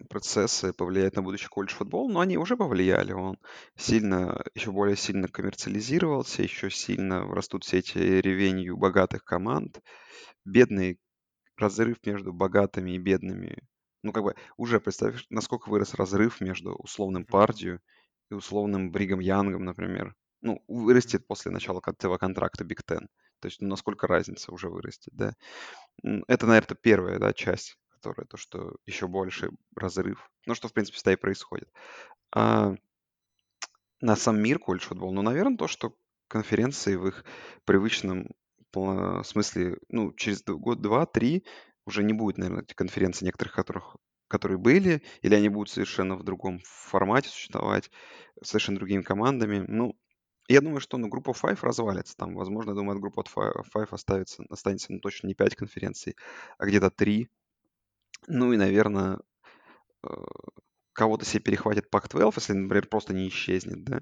процессы повлияют на будущий колледж футбол, но они уже повлияли. Он сильно, еще более сильно коммерциализировался, еще сильно растут все эти ревенью богатых команд. Бедный разрыв между богатыми и бедными. Ну, как бы уже представь, насколько вырос разрыв между условным Пардию и условным Бригом Янгом, например. Ну, вырастет после начала этого контракта Биг Ten. То есть, ну, насколько разница уже вырастет, да. Это, наверное, первая, да, часть которая то, что еще больше разрыв. Ну, что, в принципе, всегда и происходит. А на сам мир колледж футбол, ну, наверное, то, что конференции в их привычном смысле, ну, через год, два, три уже не будет, наверное, конференции некоторых, которых, которые были, или они будут совершенно в другом формате существовать, совершенно другими командами. Ну, я думаю, что ну, группа Five развалится. Там, возможно, я думаю, от группы Five оставится, останется ну, точно не 5 конференций, а где-то 3. Ну и, наверное, э, кого-то себе перехватит Pac-12, если, например, просто не исчезнет, да.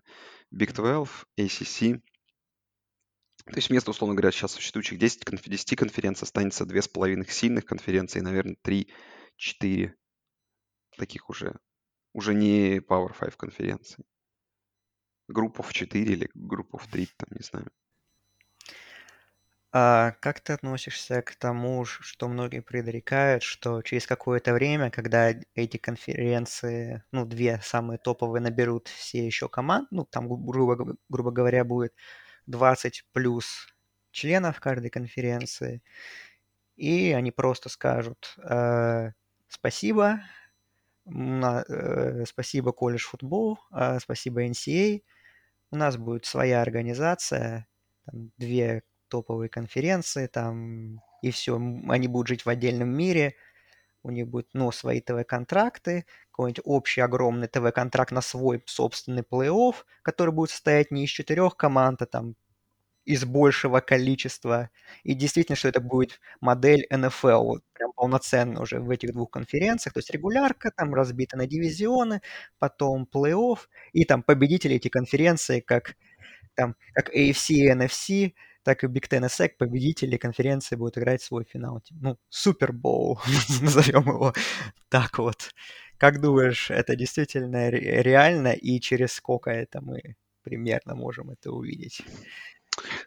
Big 12, ACC. То есть вместо, условно говоря, сейчас существующих 10, 10 конференций останется 2,5 сильных конференций, наверное, 3-4 таких уже, уже не Power 5 конференций. Группов 4 или группов 3, там, не знаю. А как ты относишься к тому, что многие предрекают, что через какое-то время, когда эти конференции, ну, две самые топовые наберут все еще команд, ну, там, грубо, грубо говоря, будет 20 плюс членов каждой конференции, и они просто скажут э, спасибо, э, спасибо колледж футбол, э, спасибо NCA, у нас будет своя организация, там, две топовые конференции, там, и все, они будут жить в отдельном мире, у них будут, ну, свои ТВ-контракты, какой-нибудь общий огромный ТВ-контракт на свой собственный плей-офф, который будет состоять не из четырех команд, а там из большего количества. И действительно, что это будет модель НФЛ, вот прям полноценно уже в этих двух конференциях. То есть регулярка там разбита на дивизионы, потом плей-офф, и там победители эти конференции, как там, как AFC и NFC, так и Big Ten и SEC, победители конференции будут играть свой финал. Ну, Супербоул, назовем его так вот. Как думаешь, это действительно реально, и через сколько это мы примерно можем это увидеть?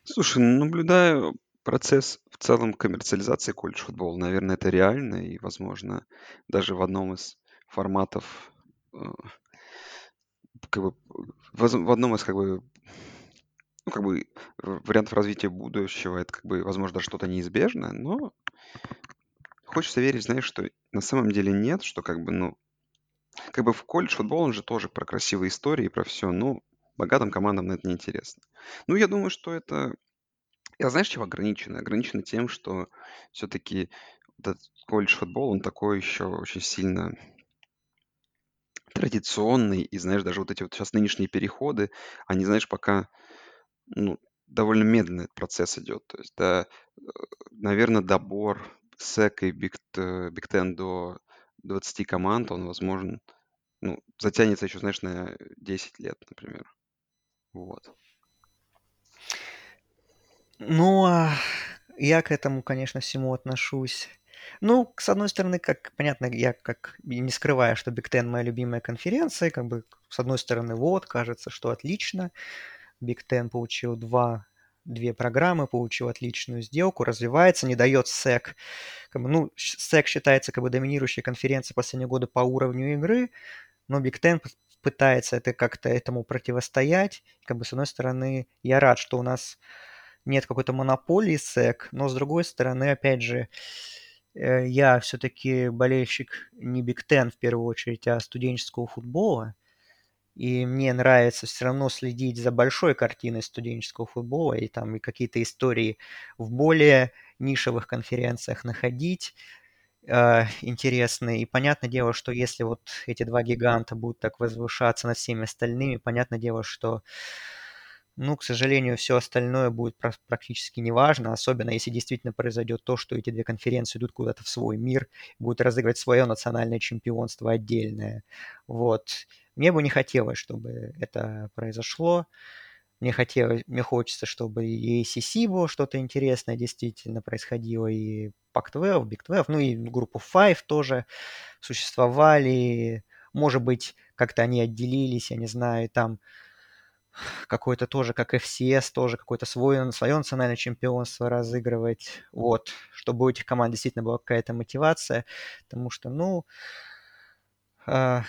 Слушай, наблюдаю процесс в целом коммерциализации колледж футбола. Наверное, это реально, и, возможно, даже в одном из форматов, э, как бы, в одном из, как бы, ну, как бы вариантов развития будущего, это как бы, возможно, даже что-то неизбежное, но хочется верить, знаешь, что на самом деле нет, что как бы, ну, как бы в колледж футбол, он же тоже про красивые истории, про все, ну, богатым командам это неинтересно. Ну, я думаю, что это, я знаешь, чего ограничено? Ограничено тем, что все-таки этот колледж футбол, он такой еще очень сильно традиционный, и, знаешь, даже вот эти вот сейчас нынешние переходы, они, знаешь, пока, ну, довольно медленно этот процесс идет. То есть, да, наверное, добор SEC и T- Big Ten до 20 команд, он возможен, ну, затянется еще, знаешь, на 10 лет, например. Вот. Ну, а я к этому, конечно, всему отношусь. Ну, с одной стороны, как понятно, я как не скрываю, что Big Ten моя любимая конференция, как бы с одной стороны, вот, кажется, что отлично. Big Ten получил два, две программы, получил отличную сделку, развивается, не дает SEC. Как бы, ну, SEC считается как бы доминирующей конференцией последние годы по уровню игры, но Big Ten пытается это как-то этому противостоять. Как бы, с одной стороны, я рад, что у нас нет какой-то монополии SEC, но с другой стороны, опять же, э, я все-таки болельщик не Big Ten в первую очередь, а студенческого футбола. И мне нравится все равно следить за большой картиной студенческого футбола и там и какие-то истории в более нишевых конференциях находить э, интересные. И понятное дело, что если вот эти два гиганта будут так возвышаться над всеми остальными, понятное дело, что ну, к сожалению, все остальное будет практически неважно, особенно если действительно произойдет то, что эти две конференции идут куда-то в свой мир, будут разыгрывать свое национальное чемпионство отдельное. Вот. Мне бы не хотелось, чтобы это произошло. Мне хотелось, мне хочется, чтобы и ACC было что-то интересное действительно происходило, и Pac-12, Big 12, ну и группу Five тоже существовали. Может быть, как-то они отделились, я не знаю, там какой-то тоже, как FCS, тоже какое-то свое, свое национальное чемпионство разыгрывать, вот, чтобы у этих команд действительно была какая-то мотивация, потому что, ну, э,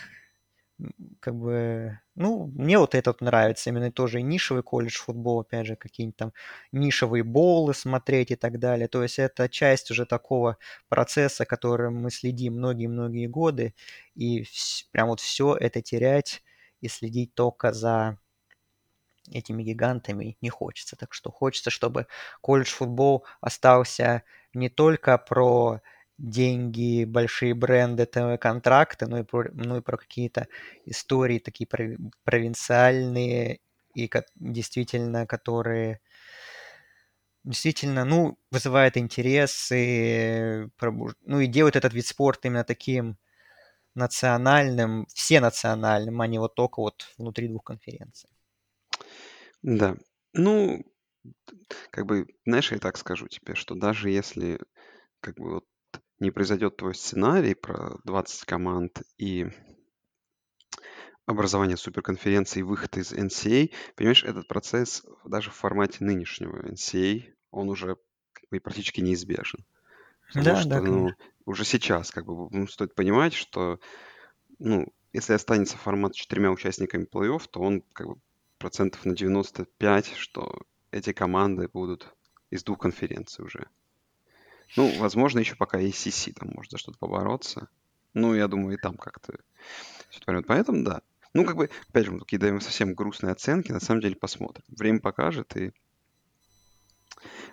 как бы, ну, мне вот этот нравится, именно тоже нишевый колледж футбол, опять же, какие-нибудь там нишевые болы смотреть и так далее, то есть это часть уже такого процесса, которым мы следим многие-многие годы, и прям вот все это терять и следить только за этими гигантами не хочется. Так что хочется, чтобы колледж футбол остался не только про деньги, большие бренды, ТВ-контракты, но и про, ну и про какие-то истории такие провинциальные и действительно, которые действительно, ну, вызывают интерес и, ну, и делают этот вид спорта именно таким национальным, все национальным, а не вот только вот внутри двух конференций. Да. Ну, как бы, знаешь, я так скажу тебе, что даже если как бы вот не произойдет твой сценарий про 20 команд и образование суперконференции и выход из NCA, понимаешь, этот процесс даже в формате нынешнего NCA, он уже практически неизбежен. Потому Да, что, да, ну, конечно. уже сейчас как бы ну, стоит понимать, что, ну, если останется формат с четырьмя участниками плей-офф, то он как бы процентов на 95, что эти команды будут из двух конференций уже. Ну, возможно, еще пока ACC там может за что-то побороться. Ну, я думаю, и там как-то все это Поэтому, да. Ну, как бы, опять же, мы такие даем совсем грустные оценки. На самом деле посмотрим. Время покажет. И,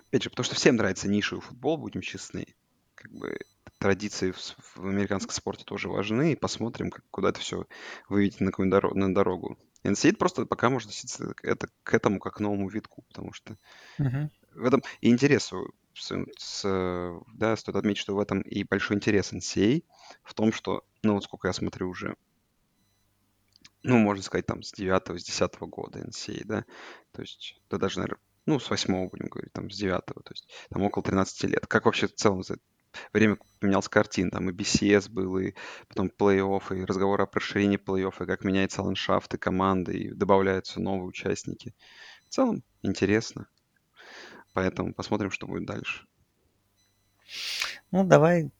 опять же, потому что всем нравится нишевый футбол, будем честны. Как бы традиции в, в американском спорте тоже важны. И посмотрим, как, куда это все выведет на, какую дорогу, на дорогу. NCAA просто пока можно относиться это, к этому как к новому витку, потому что Мгм. в этом и интерес, с, с- да, стоит отметить, что в этом и большой интерес NCAA, в том, что, ну вот сколько я смотрю уже, ну, можно сказать, там, с 9 с 10 года NCAA, да, то есть, да даже, наверное, ну, с 8 будем говорить, там, с 9 то есть, там около 13 лет. Как вообще в целом за время поменялась картина, там и BCS был, и потом плей-офф, и разговор о расширении плей-оффа, и как меняется ландшафт и команды, и добавляются новые участники. В целом интересно. Поэтому посмотрим, что будет дальше. Ну, давай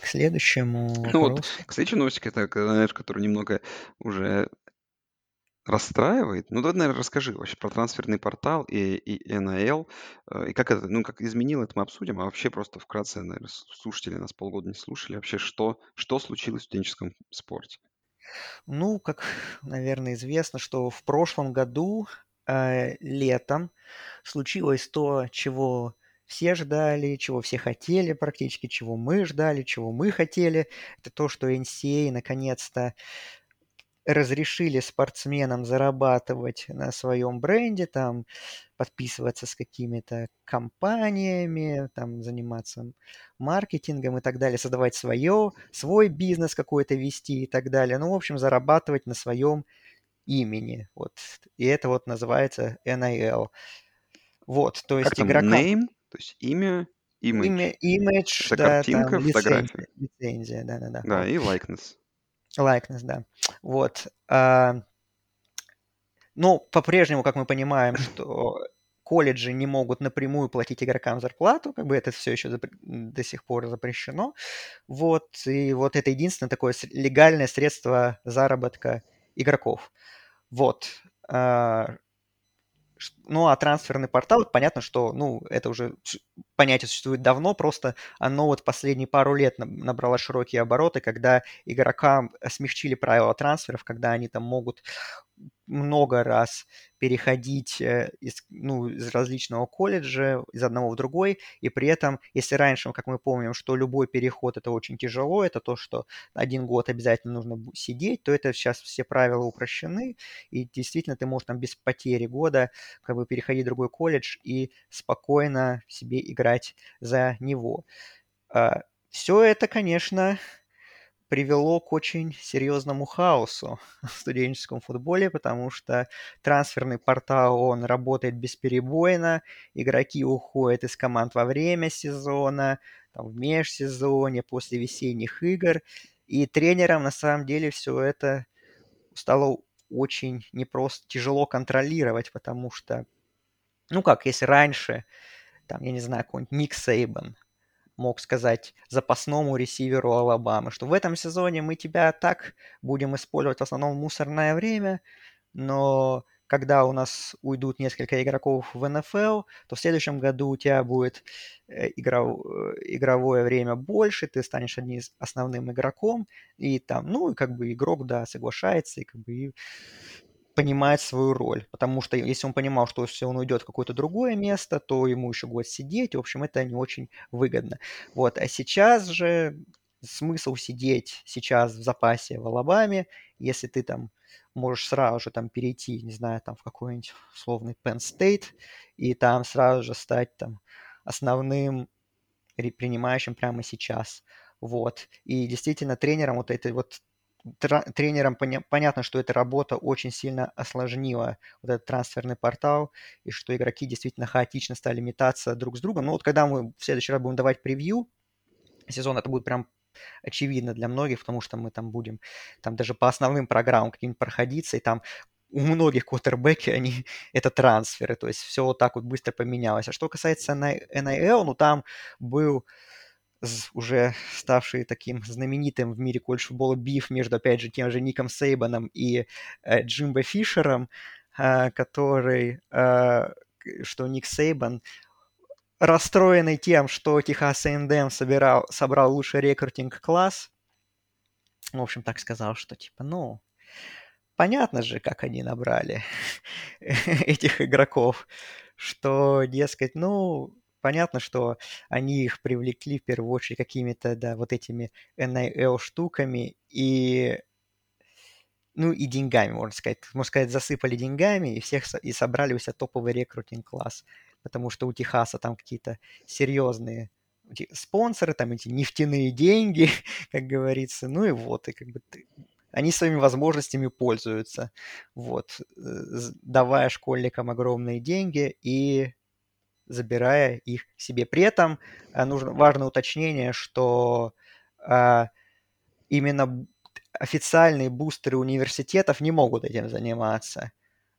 к следующему Ну вот, к следующей новости, это, знаешь, которая немного уже Расстраивает? Ну, давай, наверно, расскажи вообще про трансферный портал и и НАЛ, э, и как это, ну, как изменило, это мы обсудим, а вообще просто вкратце, наверно, с слушатели нас полгода не слушали. Вообще, что что случилось в студенческом спорте? Ну, как, наверно, известно, что в прошлом году, э, летом случилось то, чего все ждали, чего все хотели практически, чего мы ждали, чего мы хотели. Это то, что NCAA наконец-то разрешили спортсменам зарабатывать на своем бренде, там подписываться с какими-то компаниями, там заниматься маркетингом и так далее, создавать свое, свой бизнес какой-то вести и так далее. Ну, в общем, зарабатывать на своем имени. Вот. И это вот называется NIL. Вот, то Как есть там игрокам name, то есть имя, имя, image. Это да, там картинка, лицензия, фотография. лицензия, да-да-да, Да, и likeness. Likeness, да. Вот. А, ну, по-прежнему, как мы понимаем, что колледжи не могут напрямую платить игрокам зарплату, как бы это все еще запр- до сих пор запрещено. Вот, и вот это единственное такое легальное средство заработка игроков. Вот. А, Ну, а трансферный портал, понятно, что, ну, это уже понятие существует давно, просто оно вот последние пару лет наб- набрало широкие обороты, когда игрокам смягчили правила трансферов, когда они там могут много раз переходить э, из, ну, из различного колледжа, из одного в другой, и при этом, если раньше, как мы помним, что любой переход это очень тяжело, это то, что один год обязательно нужно сидеть, то это сейчас все правила упрощены, и действительно ты можешь там без потери года как бы переходить в другой колледж и спокойно себе играть за него. Все это, конечно, привело к очень серьезному хаосу в студенческом футболе, потому что трансферный портал, он работает бесперебойно, игроки уходят из команд во время сезона, там, в межсезонье, после весенних игр, и тренерам на самом деле все это стало очень непросто, тяжело контролировать, потому что, ну как, если раньше, там, я не знаю, какой-нибудь Ник Сейбан мог сказать запасному ресиверу Алабамы, что в этом сезоне мы тебя так будем использовать в основном в мусорное время, но когда у нас уйдут несколько игроков в НФЛ, то в следующем году у тебя будет э, игров- э, игровое время больше, ты станешь одним из основным игроком, и там, ну, и как бы игрок, да, соглашается, и как бы понимает свою роль. Потому что если он понимал, что если он уйдет в какое-то другое место, то ему еще год сидеть. В общем, это не очень выгодно. Вот. А сейчас же смысл сидеть сейчас в запасе в Алабаме, если ты там можешь сразу же там перейти, не знаю, там в какой-нибудь условный Penn State, и там сразу же стать там основным принимающим прямо сейчас. Вот. И действительно тренером вот этой вот тренерам поня- понятно, что эта работа очень сильно осложнила вот этот трансферный портал, и что игроки действительно хаотично стали метаться друг с другом. Но вот когда мы в следующий раз будем давать превью сезона, это будет прям очевидно для многих, потому что мы там будем там даже по основным программам каким-нибудь проходиться, и там у многих квотербеки, они это трансферы, то есть все вот так вот быстро поменялось. А что касается NIL, ну там был уже ставший таким знаменитым в мире колледж-футбола биф между, опять же, тем же Ником Сейбаном и э, Джимбо Фишером, э, который, э, что Ник Сейбан, расстроенный тем, что Техас A&M собирал, собрал лучший рекрутинг-класс, в общем, так сказал, что типа, ну, понятно же, как они набрали этих игроков, что, дескать, ну, понятно, что они их привлекли в первую очередь какими-то, да, вот этими NIL штуками и, ну, и деньгами, можно сказать. Можно сказать, засыпали деньгами и всех и собрали у себя топовый рекрутинг-класс. Потому что у Техаса там какие-то серьезные спонсоры, там эти нефтяные деньги, как говорится. Ну и вот, и как бы ты, они своими возможностями пользуются, вот, давая школьникам огромные деньги и забирая их себе. При этом нужно важное уточнение, что а, именно официальные бустеры университетов не могут этим заниматься,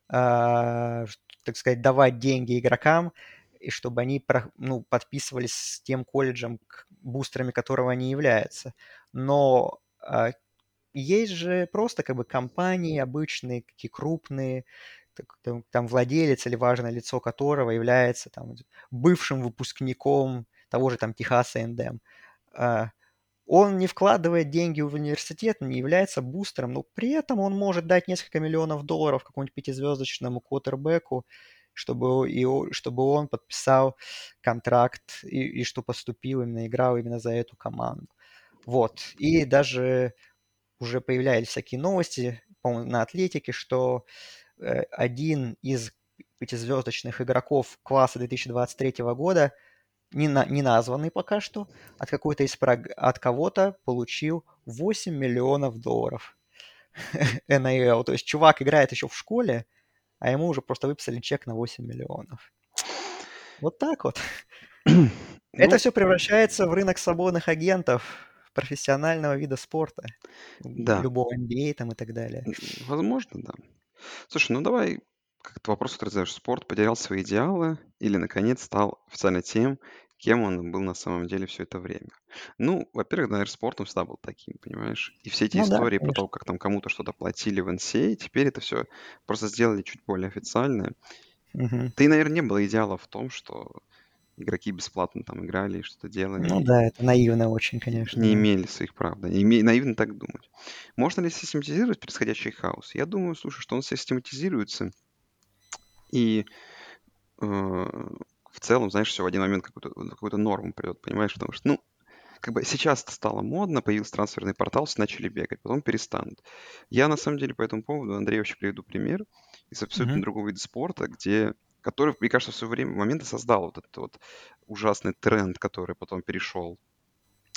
а, так сказать, давать деньги игрокам, и чтобы они ну, подписывались с тем колледжем, бустерами которого они являются. Но есть же просто как бы компании обычные, какие крупные, там, владелец или важное лицо которого является там бывшим выпускником того же там Техаса A&M. А, он не вкладывает деньги в университет, не является бустером, но при этом он может дать несколько миллионов долларов какому-нибудь пятизвездочному квотербеку, чтобы, и, чтобы он подписал контракт и, и что поступил именно, играл именно за эту команду. Вот. И даже уже появлялись всякие новости, по на Атлетике, что один из пятизвездочных игроков класса 2023 года, не, на, не названный пока что, от какой-то из от кого-то получил 8 миллионов долларов NIL. То есть чувак играет еще в школе, а ему уже просто выписали чек на 8 миллионов. Вот так вот. Это ну все превращается в рынок свободных агентов, профессионального вида спорта. Да. Любого NBA там и так далее. Возможно, да. Слушай, ну давай как-то вопрос, который задаешь. Спорт потерял свои идеалы или, наконец, стал официально тем, кем он был на самом деле все это время. Ну, во-первых, наверное, спортом всегда был таким, понимаешь? И все эти Ну да, истории про конечно. то, как там кому-то что-то платили в NCAA, теперь это все просто сделали чуть более официальное. Мгм. Ты, наверное, не было идеала в том, что игроки бесплатно там играли и что-то делали. Ну да, это наивно очень, конечно. не имели своих прав, да, не име- наивно так думать. Можно ли систематизировать происходящий хаос? Я думаю, слушай, что он систематизируется, и э, в целом, знаешь, все в один момент какую-то какую норму придет, понимаешь? Потому что, ну, как бы сейчас это стало модно, появился трансферный портал, все начали бегать, потом перестанут. Я на самом деле по этому поводу, Андрей, вообще приведу пример из абсолютно Мгм. другого вида спорта, где который, мне кажется, в свое время момент создал вот этот вот ужасный тренд, который потом перешел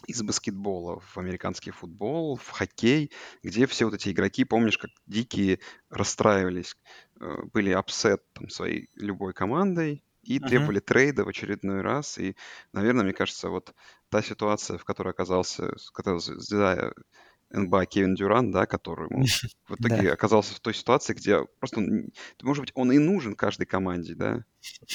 из баскетбола в американский футбол, в хоккей, где все вот эти игроки, помнишь, как дикие расстраивались, э, были upset там своей любой командой и Мгм. требовали трейда в очередной раз. И, наверное, мне кажется, вот та ситуация, в которой оказался, звезда НБА Кевин Дюран, да, который ему в итоге оказался в той ситуации, где просто, он может быть, он и нужен каждой команде, да,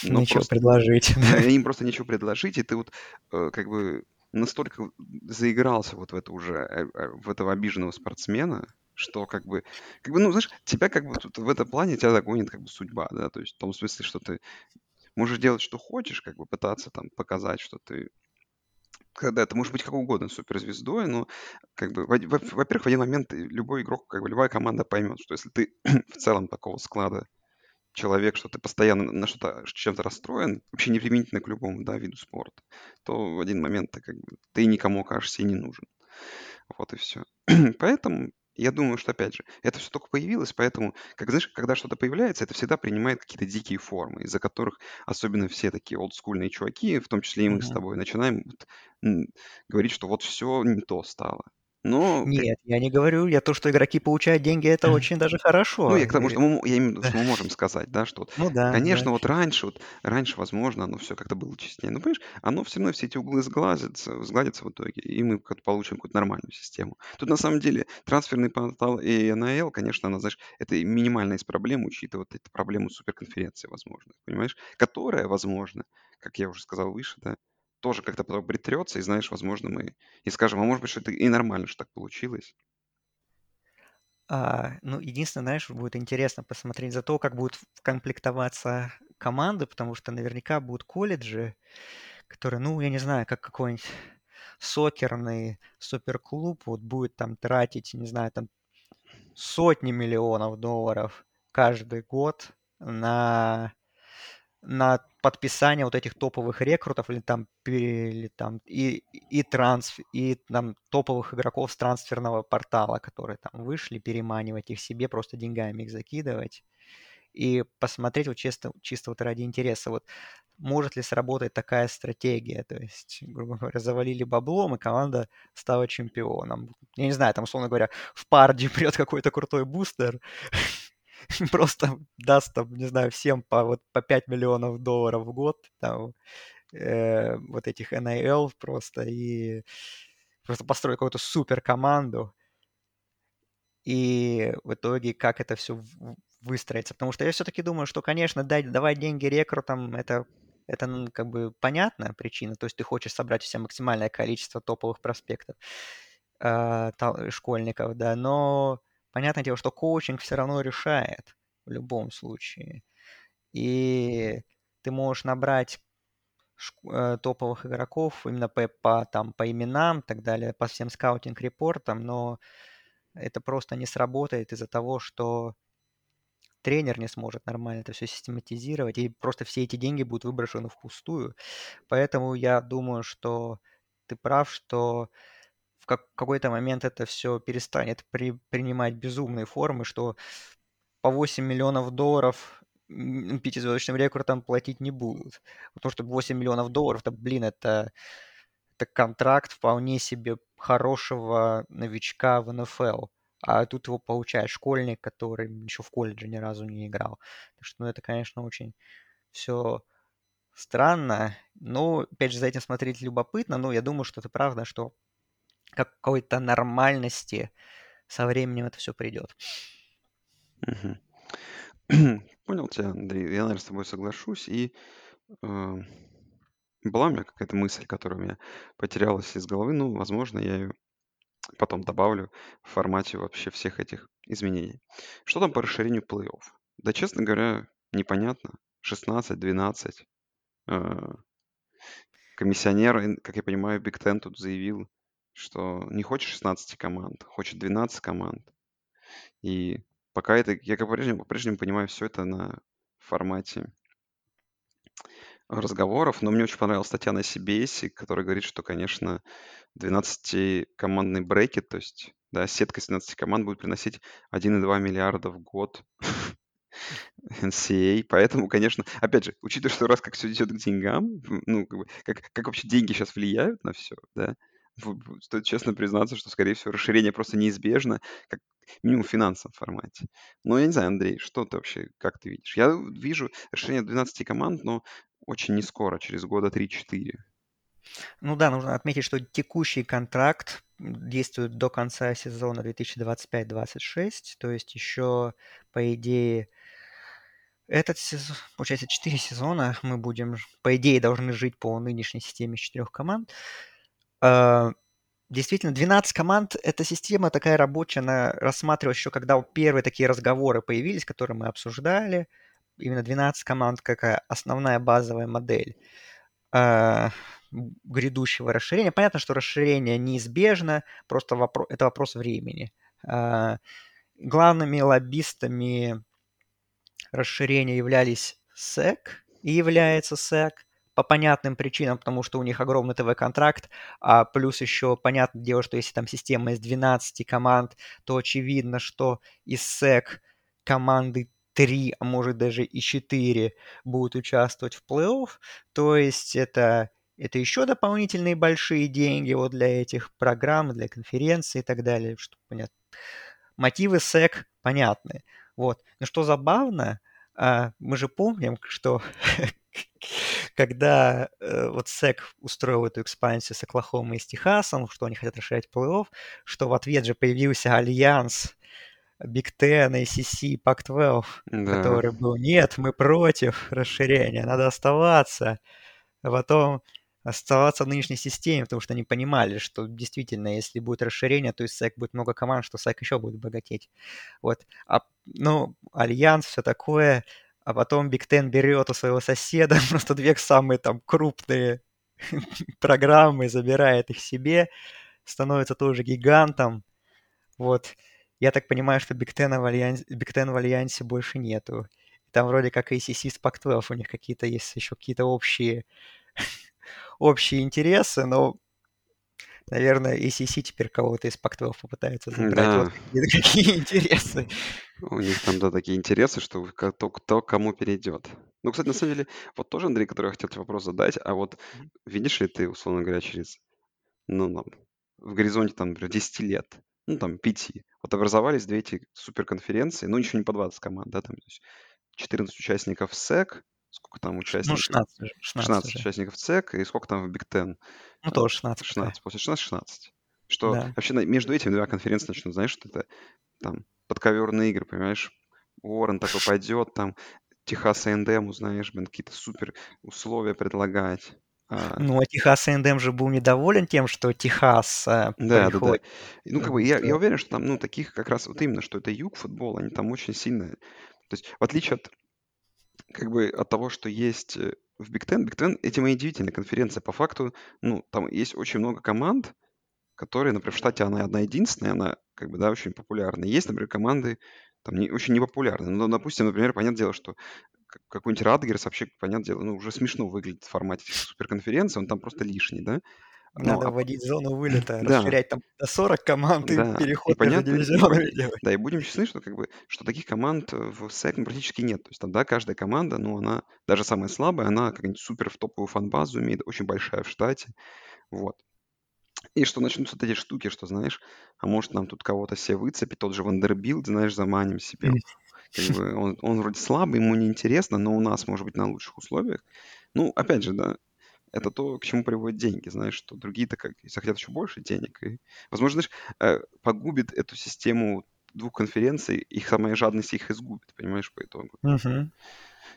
но Нечего просто предложить. да, им просто нечего предложить, и ты вот э, как бы настолько заигрался вот в это уже, э, э, в этого обиженного спортсмена, что как бы, как бы, ну, знаешь, тебя как бы тут в этом плане тебя догонит как бы судьба, да, то есть в том смысле, что ты можешь делать, что хочешь, как бы пытаться там показать, что ты когда ты можешь быть как угодно суперзвездой, но как бы, во- во- во-первых, в один момент любой игрок, как бы любая команда поймет, что если ты в целом такого склада человек, что ты постоянно на что-то чем-то расстроен, вообще не применительно к любому да, виду спорта, то в один момент ты, как бы, ты никому окажешься и не нужен. Вот и все. Поэтому я думаю, что, опять же, это все только появилось, поэтому, как знаешь, когда что-то появляется, это всегда принимает какие-то дикие формы, из-за которых особенно все такие олдскульные чуваки, в том числе и мы с Мгм. тобой, начинаем вот, м, говорить, что вот все не то стало. Но как Нет, я не говорю. Я то, что игроки получают деньги, это очень даже ну, хорошо. я к тому, что мы, я да. что мы можем сказать, да, что Ну да, конечно, да. вот раньше, вот раньше, возможно, оно все как-то было честнее. Но, понимаешь, оно все равно, все эти углы сглазятся, сгладятся в итоге, и мы как-то получим какую-то нормальную систему. Тут, на самом деле, трансферный портал и НАЛ, конечно, она, знаешь, это минимальная из проблем, учитывая вот эту проблему суперконференции, возможно, понимаешь, которая, возможно, как я уже сказал выше, да, тоже как-то потом притрется, и, знаешь, возможно, мы и скажем, а может быть, что это и нормально, что так получилось. А, ну, единственное, знаешь, будет интересно посмотреть за то, как будут комплектоваться команды, потому что наверняка будут колледжи, которые, ну, я не знаю, как какой-нибудь сокерный суперклуб вот будет там тратить, не знаю, там сотни миллионов долларов каждый год на на подписание вот этих топовых рекрутов или там, или там и, и трансфер, и там топовых игроков с трансферного портала, которые там вышли, переманивать их себе, просто деньгами их закидывать и посмотреть вот чисто, чисто вот ради интереса, вот может ли сработать такая стратегия, то есть, грубо говоря, завалили баблом, и команда стала чемпионом. Я не знаю, там, условно говоря, в Парди прет какой-то крутой бустер, просто даст там, не знаю, всем по, вот, по 5 миллионов долларов в год, там, э, вот этих NIL просто, и просто построить какую-то супер команду, и в итоге как это все выстроится. Потому что я все-таки думаю, что, конечно, дать, давать деньги рекрутам, это, это ну, как бы понятная причина, то есть ты хочешь собрать все максимальное количество топовых проспектов. э, школьников, да, но понятное дело, что коучинг все равно решает в любом случае. И ты можешь набрать э, топовых игроков именно по, по, там, по именам и так далее, по всем скаутинг-репортам, но это просто не сработает из-за того, что тренер не сможет нормально это все систематизировать, и просто все эти деньги будут выброшены впустую. Поэтому я думаю, что ты прав, что в как- какой-то момент это все перестанет при- принимать безумные формы, что по 8 миллионов долларов пятизвездочным рекордом платить не будут. Потому что 8 миллионов долларов, это, блин, это, это контракт вполне себе хорошего новичка в НФЛ. А тут его получает школьник, который еще в колледже ни разу не играл. Так что, ну, это, конечно, очень все странно. Но, опять же, за этим смотреть любопытно. Но я думаю, что это правда, что какой-то нормальности со временем это все придет. Понял тебя, Андрей. Я, наверное, с тобой соглашусь. И э, была у меня какая-то мысль, которая у меня потерялась из головы. Ну, возможно, я ее потом добавлю в формате вообще всех этих изменений. Что там по расширению плей-офф? Да, честно говоря, непонятно. 16, 12. Э, комиссионер, как я понимаю, Биг Ten тут заявил, что не хочет 16 команд, хочет 12 команд. И пока это, я по-прежнему, по-прежнему понимаю все это на формате разговоров, но мне очень понравилась статья на CBS, которая говорит, что, конечно, 12-командный брекет, то есть да, сетка из 12 команд будет приносить 1,2 миллиарда в год NCA, поэтому, конечно, опять же, учитывая, что раз как все идет к деньгам, ну, как, как, как вообще деньги сейчас влияют на все, да, стоит честно признаться, что, скорее всего, расширение просто неизбежно, как минимум в финансовом формате. Но я не знаю, Андрей, что ты вообще, как ты видишь? Я вижу расширение 12 команд, но очень не скоро, через года 3-4. Ну да, нужно отметить, что текущий контракт действует до конца сезона 2025-26, то есть еще, по идее, этот сезон, получается, 4 сезона мы будем, по идее, должны жить по нынешней системе 4 команд. А, действительно, 12 команд – это система такая рабочая, она рассматривалась еще, когда первые такие разговоры появились, которые мы обсуждали. Именно 12 команд, какая основная базовая модель э, грядущего расширения. Понятно, что расширение неизбежно, просто вопро- это вопрос времени. Э, главными лоббистами расширения являлись SEC и является SEC по понятным причинам, потому что у них огромный ТВ-контракт, а плюс еще понятное дело, что если там система из 12 команд, то очевидно, что из SEC команды 3, а может даже и 4 будут участвовать в плей-офф. То есть это, это еще дополнительные большие деньги вот для этих программ, для конференций и так далее. Что понятно. Мотивы SEC понятны. Вот. Но что забавно, а, мы же помним, что когда э, вот SEC устроил эту экспансию с Оклахомой и с Техасом, что они хотят расширять плей-офф, что в ответ же появился альянс Big Ten, ACC, Pac-12, Да. который был, нет, мы против расширения, надо оставаться. А потом оставаться в нынешней системе, потому что они понимали, что действительно, если будет расширение, то есть SEC будет много команд, что SEC еще будет богатеть. Вот. А, ну, Альянс, все такое, а потом Big Ten берет у своего соседа просто две самые там крупные программы, забирает их себе, становится тоже гигантом. Вот. Я так понимаю, что Big Ten в Ten в Альянсе больше нету. Там вроде как ACC с Pac-12 у них какие-то есть еще какие-то общие, общие интересы, но, наверное, ACC теперь кого-то из Pac-12 попытается забрать. Да. Вот какие интересы. У них там, да, такие интересы, что кто, кто кому перейдет. Ну, кстати, на самом деле, вот тоже, Андрей, который я хотел тебе вопрос задать, а вот видишь ли ты, условно говоря, через, ну, там, в горизонте, там, например, 10 лет, ну, там, 5, вот образовались две эти суперконференции, ну, ничего не по 20 команд, да, там, то есть 14 участников СЭК, сколько там Ну, участников? 16 уже. 16, 16 уже. участников ЦЕК, и сколько там в Биг Тен? Ну, тоже 16. пока. 16, после 16 16. Что Да. вообще между этими двумя конференциями начнут, знаешь, что это там подковерные игры, понимаешь? Уоррен такой пойдет, там Техас A&M, узнаешь, блин, какие-то супер условия предлагать. А, Ну, а Техас A&M же был недоволен тем, что Техас э, да, да, да. приходит. И, Ну, как бы я, я уверен, что там, ну, таких как раз вот именно, что это юг футбол, они там очень сильно... То есть, в отличие от, как бы, от того, что есть э, в Big Ten, Big Ten этим и удивительная конференция. По факту, ну, там есть очень много команд, которые, например, в штате она одна единственная, она, как бы, да, очень популярная. Есть, например, команды, там, не, очень непопулярные. Ну, допустим, например, понятное дело, что как- какой-нибудь Радгерс вообще, понятное дело, ну, уже смешно выглядит в формате суперконференции, он там просто лишний, да? Ну, Надо а, вводить зону вылета, да, расширять там до 40 команд и да, и переход между понятно, и, дивизионами делать. да, и будем честны, что как бы, что таких команд э, в Second практически нет. То есть там, да, каждая команда, ну, она, даже самая слабая, она как-нибудь супер в топовую фан-базу имеет, очень большая в штате, вот. И что начнутся вот эти штуки, что, знаешь, а может нам тут кого-то себе выцепить, тот же Вандербилт, знаешь, заманим себе. Как бы он, он вроде слабый, ему неинтересно, но у нас, может быть, на лучших условиях. Ну, опять же, да, это то, к чему приводят деньги, знаешь, что другие-то как захотят еще больше денег. И, возможно, знаешь, э, погубит эту систему двух конференций, их самая жадность их изгубит, понимаешь, по итогу. Мгм.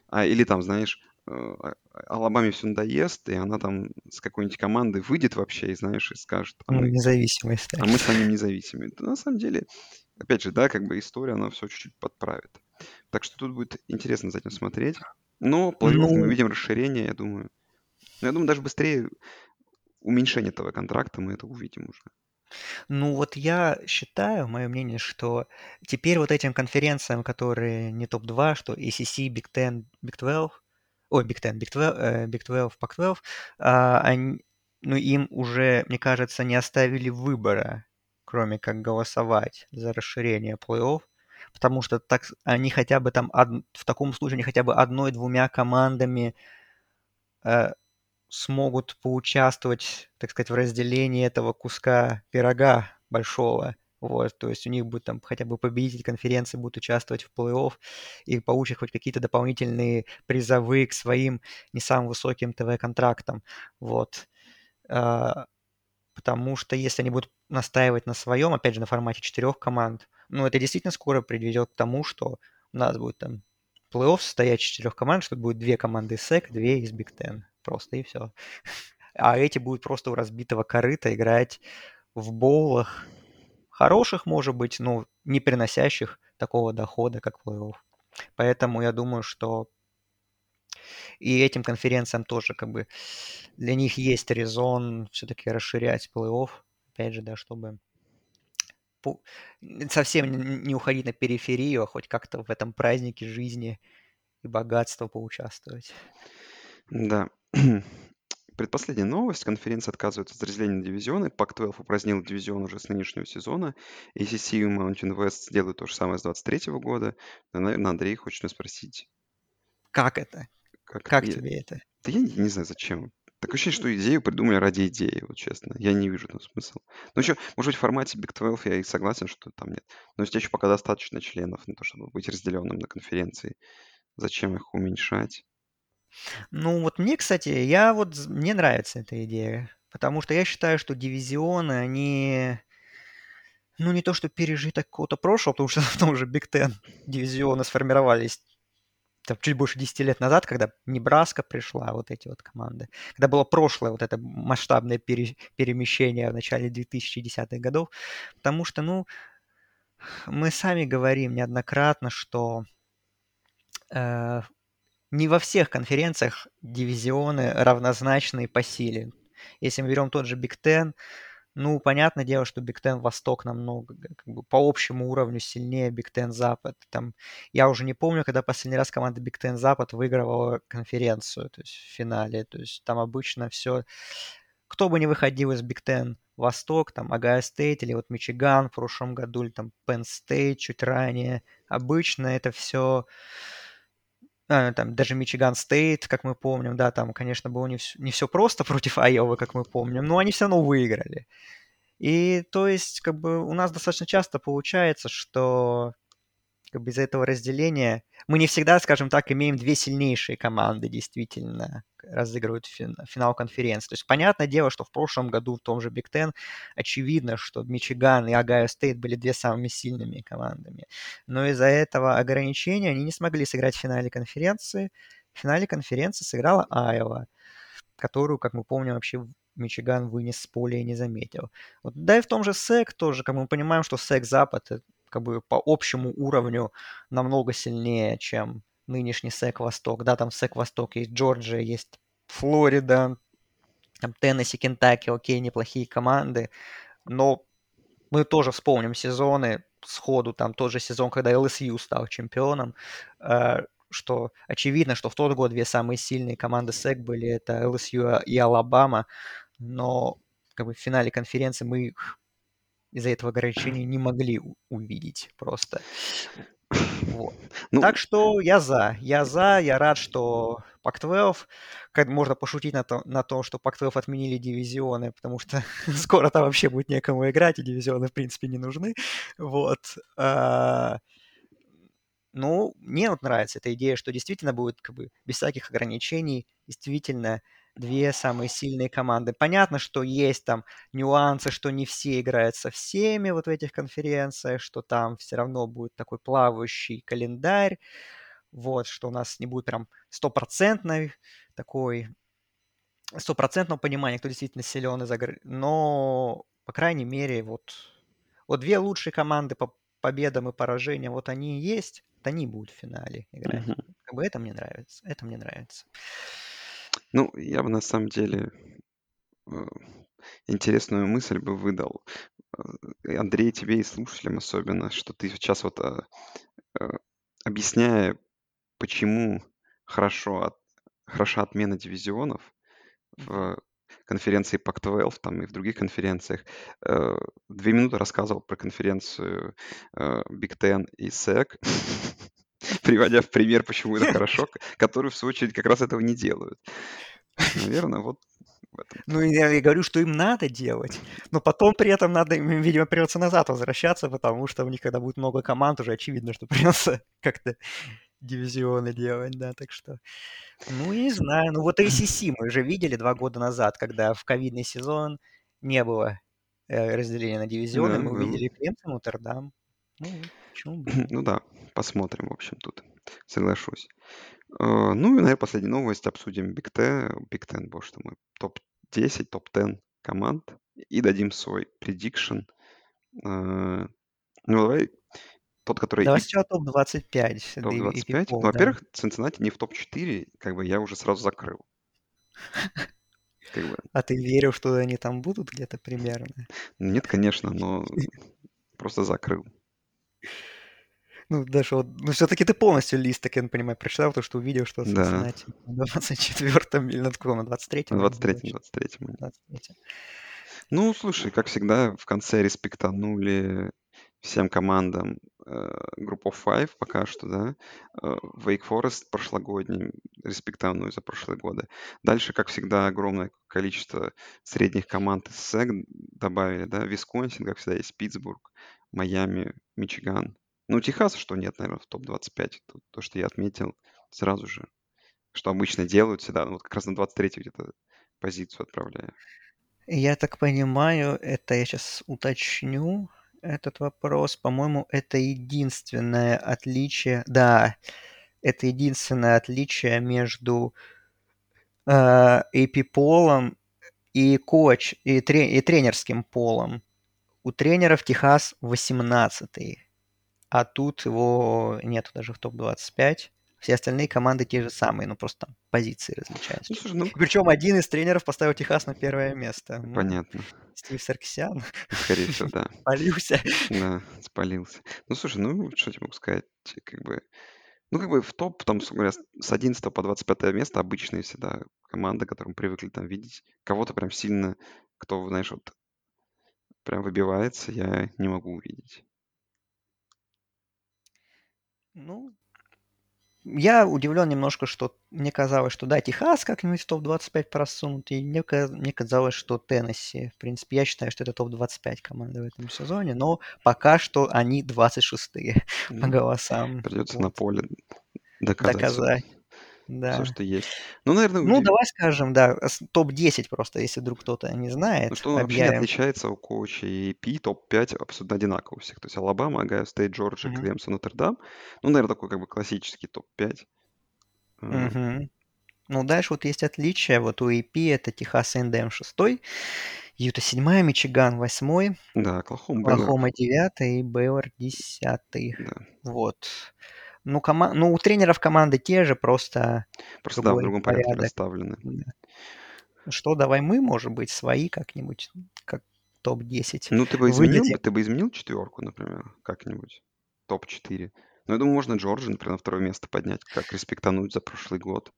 А, или там, знаешь, э, а- Алабаме все надоест, и она там с какой-нибудь команды выйдет вообще, и знаешь, и скажет, а Ну, мы, Независимые а стали. мы станем независимыми. Да, на самом деле, опять же, да, как бы история, она все чуть-чуть подправит. Так что тут будет интересно за этим смотреть. Но плей-офф мы Ну, видим расширение, я думаю. Ну, Я думаю, даже быстрее уменьшение этого контракта мы это увидим уже. ну вот я считаю, мое мнение, что теперь вот этим конференциям, которые не топ-2, что ACC, Big Ten, Big 12, ой, Big Ten, Big 12, э, Big 12, Pac-12, а, они, ну им уже, мне кажется, не оставили выбора, кроме как голосовать за расширение плей-офф, потому что так они хотя бы там, в таком случае они хотя бы одной-двумя командами э, смогут поучаствовать, так сказать, в разделении этого куска пирога большого. Вот, то есть у них будет там хотя бы победитель конференции будет участвовать в плей-офф и получит хоть какие-то дополнительные призовые к своим не самым высоким ТВ-контрактам. Вот. А, Потому что если они будут настаивать на своем, опять же, на формате четырех команд, ну, это действительно скоро приведет к тому, что у нас будет там плей-офф состоять из четырех команд, что будет две команды из SEC, две из Big Ten. Просто и все. А эти будут просто у разбитого корыта играть в боулах. Хороших, может быть, но не приносящих такого дохода, как плей-офф. Поэтому я думаю, что и этим конференциям тоже как бы для них есть резон все-таки расширять плей-офф. Опять же, да, чтобы совсем не уходить на периферию, а хоть как-то в этом празднике жизни и богатства поучаствовать. Да. Предпоследняя новость. Конференция отказывается от разделения на дивизионы. Пак-12 упразднил дивизион уже с нынешнего сезона. ACC и Mountain West сделают то же самое с 23 года. Да, наверное, Андрей хочет меня спросить, Как это? как... Как я- тебе это? Да я не, не знаю, зачем. Такое ощущение, что идею придумали ради идеи, вот честно. Я не вижу там смысла. Ну, еще, может быть, в формате Big 12 я и согласен, что там нет. Но здесь еще пока достаточно членов на то, чтобы быть разделенным на конференции. Зачем их уменьшать? Ну вот мне, кстати, я вот мне нравится эта идея, потому что я считаю, что дивизионы, они, ну не то что пережиток какого-то прошлого, потому что в том же Big Ten дивизионы сформировались там, чуть больше 10 лет назад, когда Небраска пришла, вот эти вот команды, когда было прошлое вот это масштабное пере- перемещение в начале 2010-х годов, потому что, ну, мы сами говорим неоднократно, что э, не во всех конференциях дивизионы равнозначны по силе. Если мы берем тот же Big Ten, ну, понятное дело, что Big Ten Восток намного как бы, по общему уровню сильнее Big Ten Запад. Там, я уже не помню, когда последний раз команда Big Ten Запад выигрывала конференцию, то есть в финале. То есть там обычно все... Кто бы ни выходил из Big Ten Восток, там Огайо Стейт или вот Мичиган в прошлом году, или там Penn State чуть ранее, обычно это все там даже Мичиган Стейт, как мы помним, да, там, конечно, было не, вс- не все просто против Айовы, как мы помним, но они все равно выиграли. И то есть, как бы, у нас достаточно часто получается, что как бы из-за этого разделения мы не всегда, скажем так, имеем две сильнейшие команды действительно разыгрывают фин- финал конференции. То есть понятное дело, что в прошлом году в том же Big Ten очевидно, что Мичиган и Огайо Стейт были две самыми сильными командами. Но из-за этого ограничения они не смогли сыграть в финале конференции. В финале конференции сыграла Айова. которую, как мы помним, вообще Мичиган вынес с поля и не заметил. Вот, да и в том же СЭК тоже, как мы понимаем, что СЭК Запад как бы по общему уровню намного сильнее, чем нынешний СЭК Восток. Да, там СЭК Восток есть Джорджия, есть Флорида, там Теннесси, Кентаки, окей, неплохие команды, но мы тоже вспомним сезоны сходу, там тот же сезон, когда LSU стал чемпионом, э, что очевидно, что в тот год две самые сильные команды СЭК были, это LSU и Алабама, но как бы в финале конференции мы их из-за этого ограничения не могли увидеть просто. Вот. Ну, так что я за. Я за. Я рад, что Пак-12, как можно пошутить на, то, на том, что Пак-12 отменили дивизионы, потому что скоро там вообще будет некому играть, и дивизионы, в принципе, не нужны. Вот. А, ну, мне вот нравится эта идея, что действительно будет как бы без всяких ограничений, действительно две самые сильные команды. Понятно, что есть там нюансы, что не все играют со всеми вот в этих конференциях, что там все равно будет такой плавающий календарь, вот, что у нас не будет прям стопроцентной такой стопроцентного понимания, кто действительно силен из игры. Но, по крайней мере, вот, вот две лучшие команды по победам и поражениям, вот они и есть, вот они будут в финале играть. Mm-hmm. Как бы это мне нравится. Это мне нравится. Ну, я бы на самом деле э, интересную мысль бы выдал. Э, Андрей, тебе и слушателям особенно, что ты сейчас вот а, э, объясняя, почему хорошо от, хороша отмена дивизионов в конференции Pac-12 там и в других конференциях. Э, две минуты рассказывал про конференцию э, Big Ten и SEC, приводя в пример, почему это хорошо, которые, в свою очередь, как раз этого не делают. Наверное, вот ну, я и говорю, что им надо делать, но потом при этом надо, им, видимо, придется назад возвращаться, потому что у них, когда будет много команд, уже очевидно, что придется как-то дивизионы делать, да, так что... Ну, я не знаю, ну вот ACC мы же видели два года назад, когда в ковидный сезон не было э, разделения на дивизионы, да, мы да. увидели Клемсон, Нотр-Дам. Ну, почему бы? Ну да, посмотрим, в общем, тут, соглашусь. А, ну и, наверное, последняя новость. Обсудим Big Ten, Big Ten, боже ты мой, топ-10, топ-10 команд и дадим свой prediction. А, ну, давай тот, который... Давай сначала топ-25. Топ-25? Ну, во-первых, Цинциннати не в топ-4, как бы я уже сразу закрыл. Как бы. А ты верил, что они там будут где-то примерно? Нет, конечно, но просто закрыл. Ну, даже вот, ну, все-таки ты полностью лист, так я понимаю, прочитал, то, что увидел, что да. на 24-м или на каком, на 23-м? На 23-м, 23-м. 23 Ну, слушай, как всегда, в конце респектанули всем командам э, Group of Five пока что, да. Э, Wake Forest прошлогодний, респективную за прошлые годы. Дальше, как всегда, огромное количество средних команд из SEC добавили, да. Висконсин, как всегда, есть Питтсбург, Майами, Мичиган. Ну, Техас, что нет, наверное, в топ-25. То, то, что я отметил сразу же. Что обычно делают всегда. Ну, вот как раз на 23 где-то позицию отправляю. Я так понимаю, это я сейчас уточню этот вопрос. По-моему, это единственное отличие. Да, это единственное отличие между э, AP-полом и коч, и, трен, и тренерским полом. У тренеров Техас 18 а тут его нет даже в топ-25. Все остальные команды те же самые, но просто там позиции различаются. Ну, слушай, ну... Причем один из тренеров поставил Техас на первое место. Ну, Понятно. Стив Саркисян. Скорее всего, да. Спалился. Да, спалился. Ну, слушай, ну, что тебе могу сказать? Как бы, ну, как бы в топ, там, говоря, с 11 по 25 место обычные всегда команды, которые мы привыкли там видеть. Кого-то прям сильно, кто, знаешь, вот прям выбивается, я не могу увидеть. Ну, я удивлен немножко, что мне казалось, что да, Техас как-нибудь в топ-25 просунут, и мне, мне казалось, что Теннесси. В принципе, я считаю, что это топ-25 команды в этом сезоне, но пока что они 26-е ну, по голосам. Придется вот. на поле доказать. доказать да. все, что есть. Ну, наверное, Ну, давай скажем, да, топ-10 просто, если вдруг кто-то не знает. Ну, что он вообще не отличается у Coaches и AP, топ-5 абсолютно одинаково у всех. То есть Алабама, Огайо Стейт, Джорджия, mm-hmm. Клемсон, Нотр-Дам. Ну, наверное, такой как бы классический топ-5. Mm-hmm. Ну, дальше вот есть отличия. Вот у AP это Техас A&M 6, Юта 7, Мичиган 8, Да, Оклахома. Оклахома 9 и Бейлор 10. Да. Вот. Ну, кома... ну, у тренеров команды те же, просто Просто да, в другом порядке порядок. расставлены. Да. Что, давай мы, может быть, свои как-нибудь, как топ-10 Ну, ты бы изменил, выдадим. ты бы изменил четверку, например, как-нибудь. Топ-4. Ну, я думаю, можно Джорджи, например, на второе место поднять, как респектануть за прошлый год.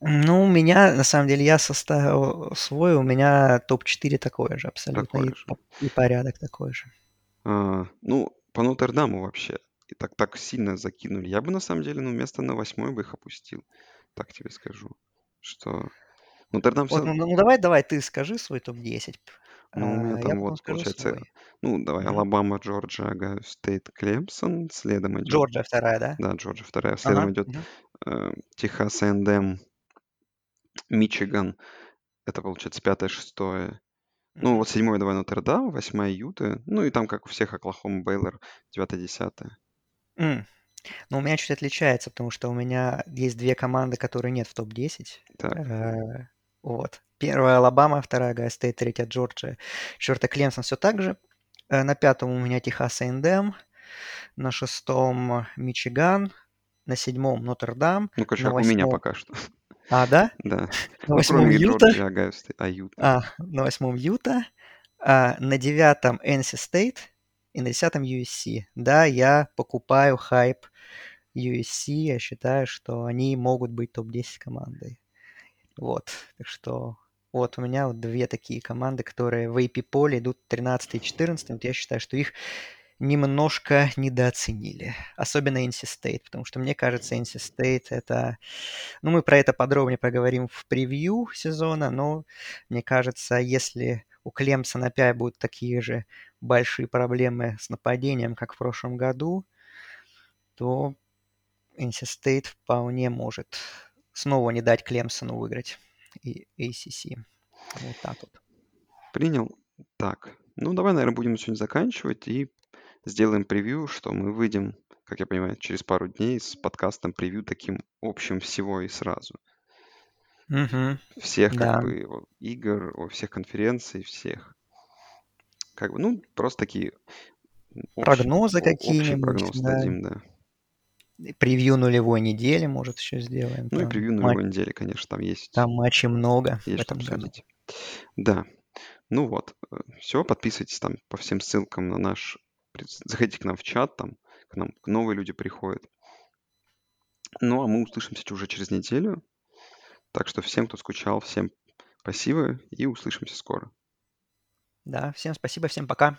Ну, у меня, на самом деле, я составил свой, у меня топ-4 такое же абсолютно, Такое и, же. и порядок такой же. А, ну, по Нотр-Даму вообще. И так, так сильно закинули. Я бы, на самом деле, ну, место на восьмой бы их опустил. Так тебе скажу. Что... Нотр-Дам Вот, все... ну, ну, давай, давай, ты скажи свой топ-10, Ну, у меня а, там вот, получается, свой. ну, давай, Мгм. Алабама, Джорджия, Огайо Стейт, Клемсон. Следом идет... Джорджия вторая, да? Да, Джорджия вторая. Следом Ага. идет мгм. э, Техас A&M, Мичиган. Это, получается, пятое, шестое. Ну, вот седьмое давай Нотр-Дам, восьмая Юта. Ну, и там, как у всех, Оклахома, Бейлор, девятое, десятое. М. Ну, у меня чуть отличается, потому что у меня есть две команды, которые нет в топ-10. Так, Э, Вот. Первая Алабама, вторая Огайо Стейт, третья Джорджия, четвертая Клемсон все так же. Э, На пятом у меня Техас A&M, на шестом Мичиган, на седьмом Нотр-Дам, ну, короче, на как у меня восьмом... пока что. А, да? Да. На Ну, восьмом кроме Юта, Джорджии, Огайо Стейт, а Юта. а, на восьмом Юта, а, на девятом NC State и на десятом USC. Да, я покупаю хайп USC, я считаю, что они могут быть топ-10 командой. Вот, так что вот у меня вот две такие команды, которые в AP поле идут 13 и 14. Вот я считаю, что их немножко недооценили. Особенно NC State, потому что мне кажется, NC State это... Ну, мы про это подробнее поговорим в превью сезона, но мне кажется, если у Клемсона опять будут такие же большие проблемы с нападением, как в прошлом году, то NC State вполне может снова не дать Клемсону выиграть и ACC. Вот так вот. Принял. Так, ну давай, наверное, будем сегодня заканчивать и сделаем превью, что мы выйдем, как я понимаю, через пару дней с подкастом превью таким общим всего и сразу. Мгм. Всех Да. как бы игр, всех конференций, всех. Как бы, ну, просто такие общие, Прогнозы какие-нибудь, прогноз да. дадим, да. И Превью нулевой недели, может, еще сделаем. Ну и Там, превью ма- нулевой недели, конечно, там есть, там матчей много есть что обсудить. Да. Ну вот, все, подписывайтесь там по всем ссылкам на наш... Заходите к нам в чат, там к нам новые люди приходят. Ну, а мы услышимся уже через неделю. Так что всем, кто скучал, всем спасибо и услышимся скоро. Да, всем спасибо, всем пока.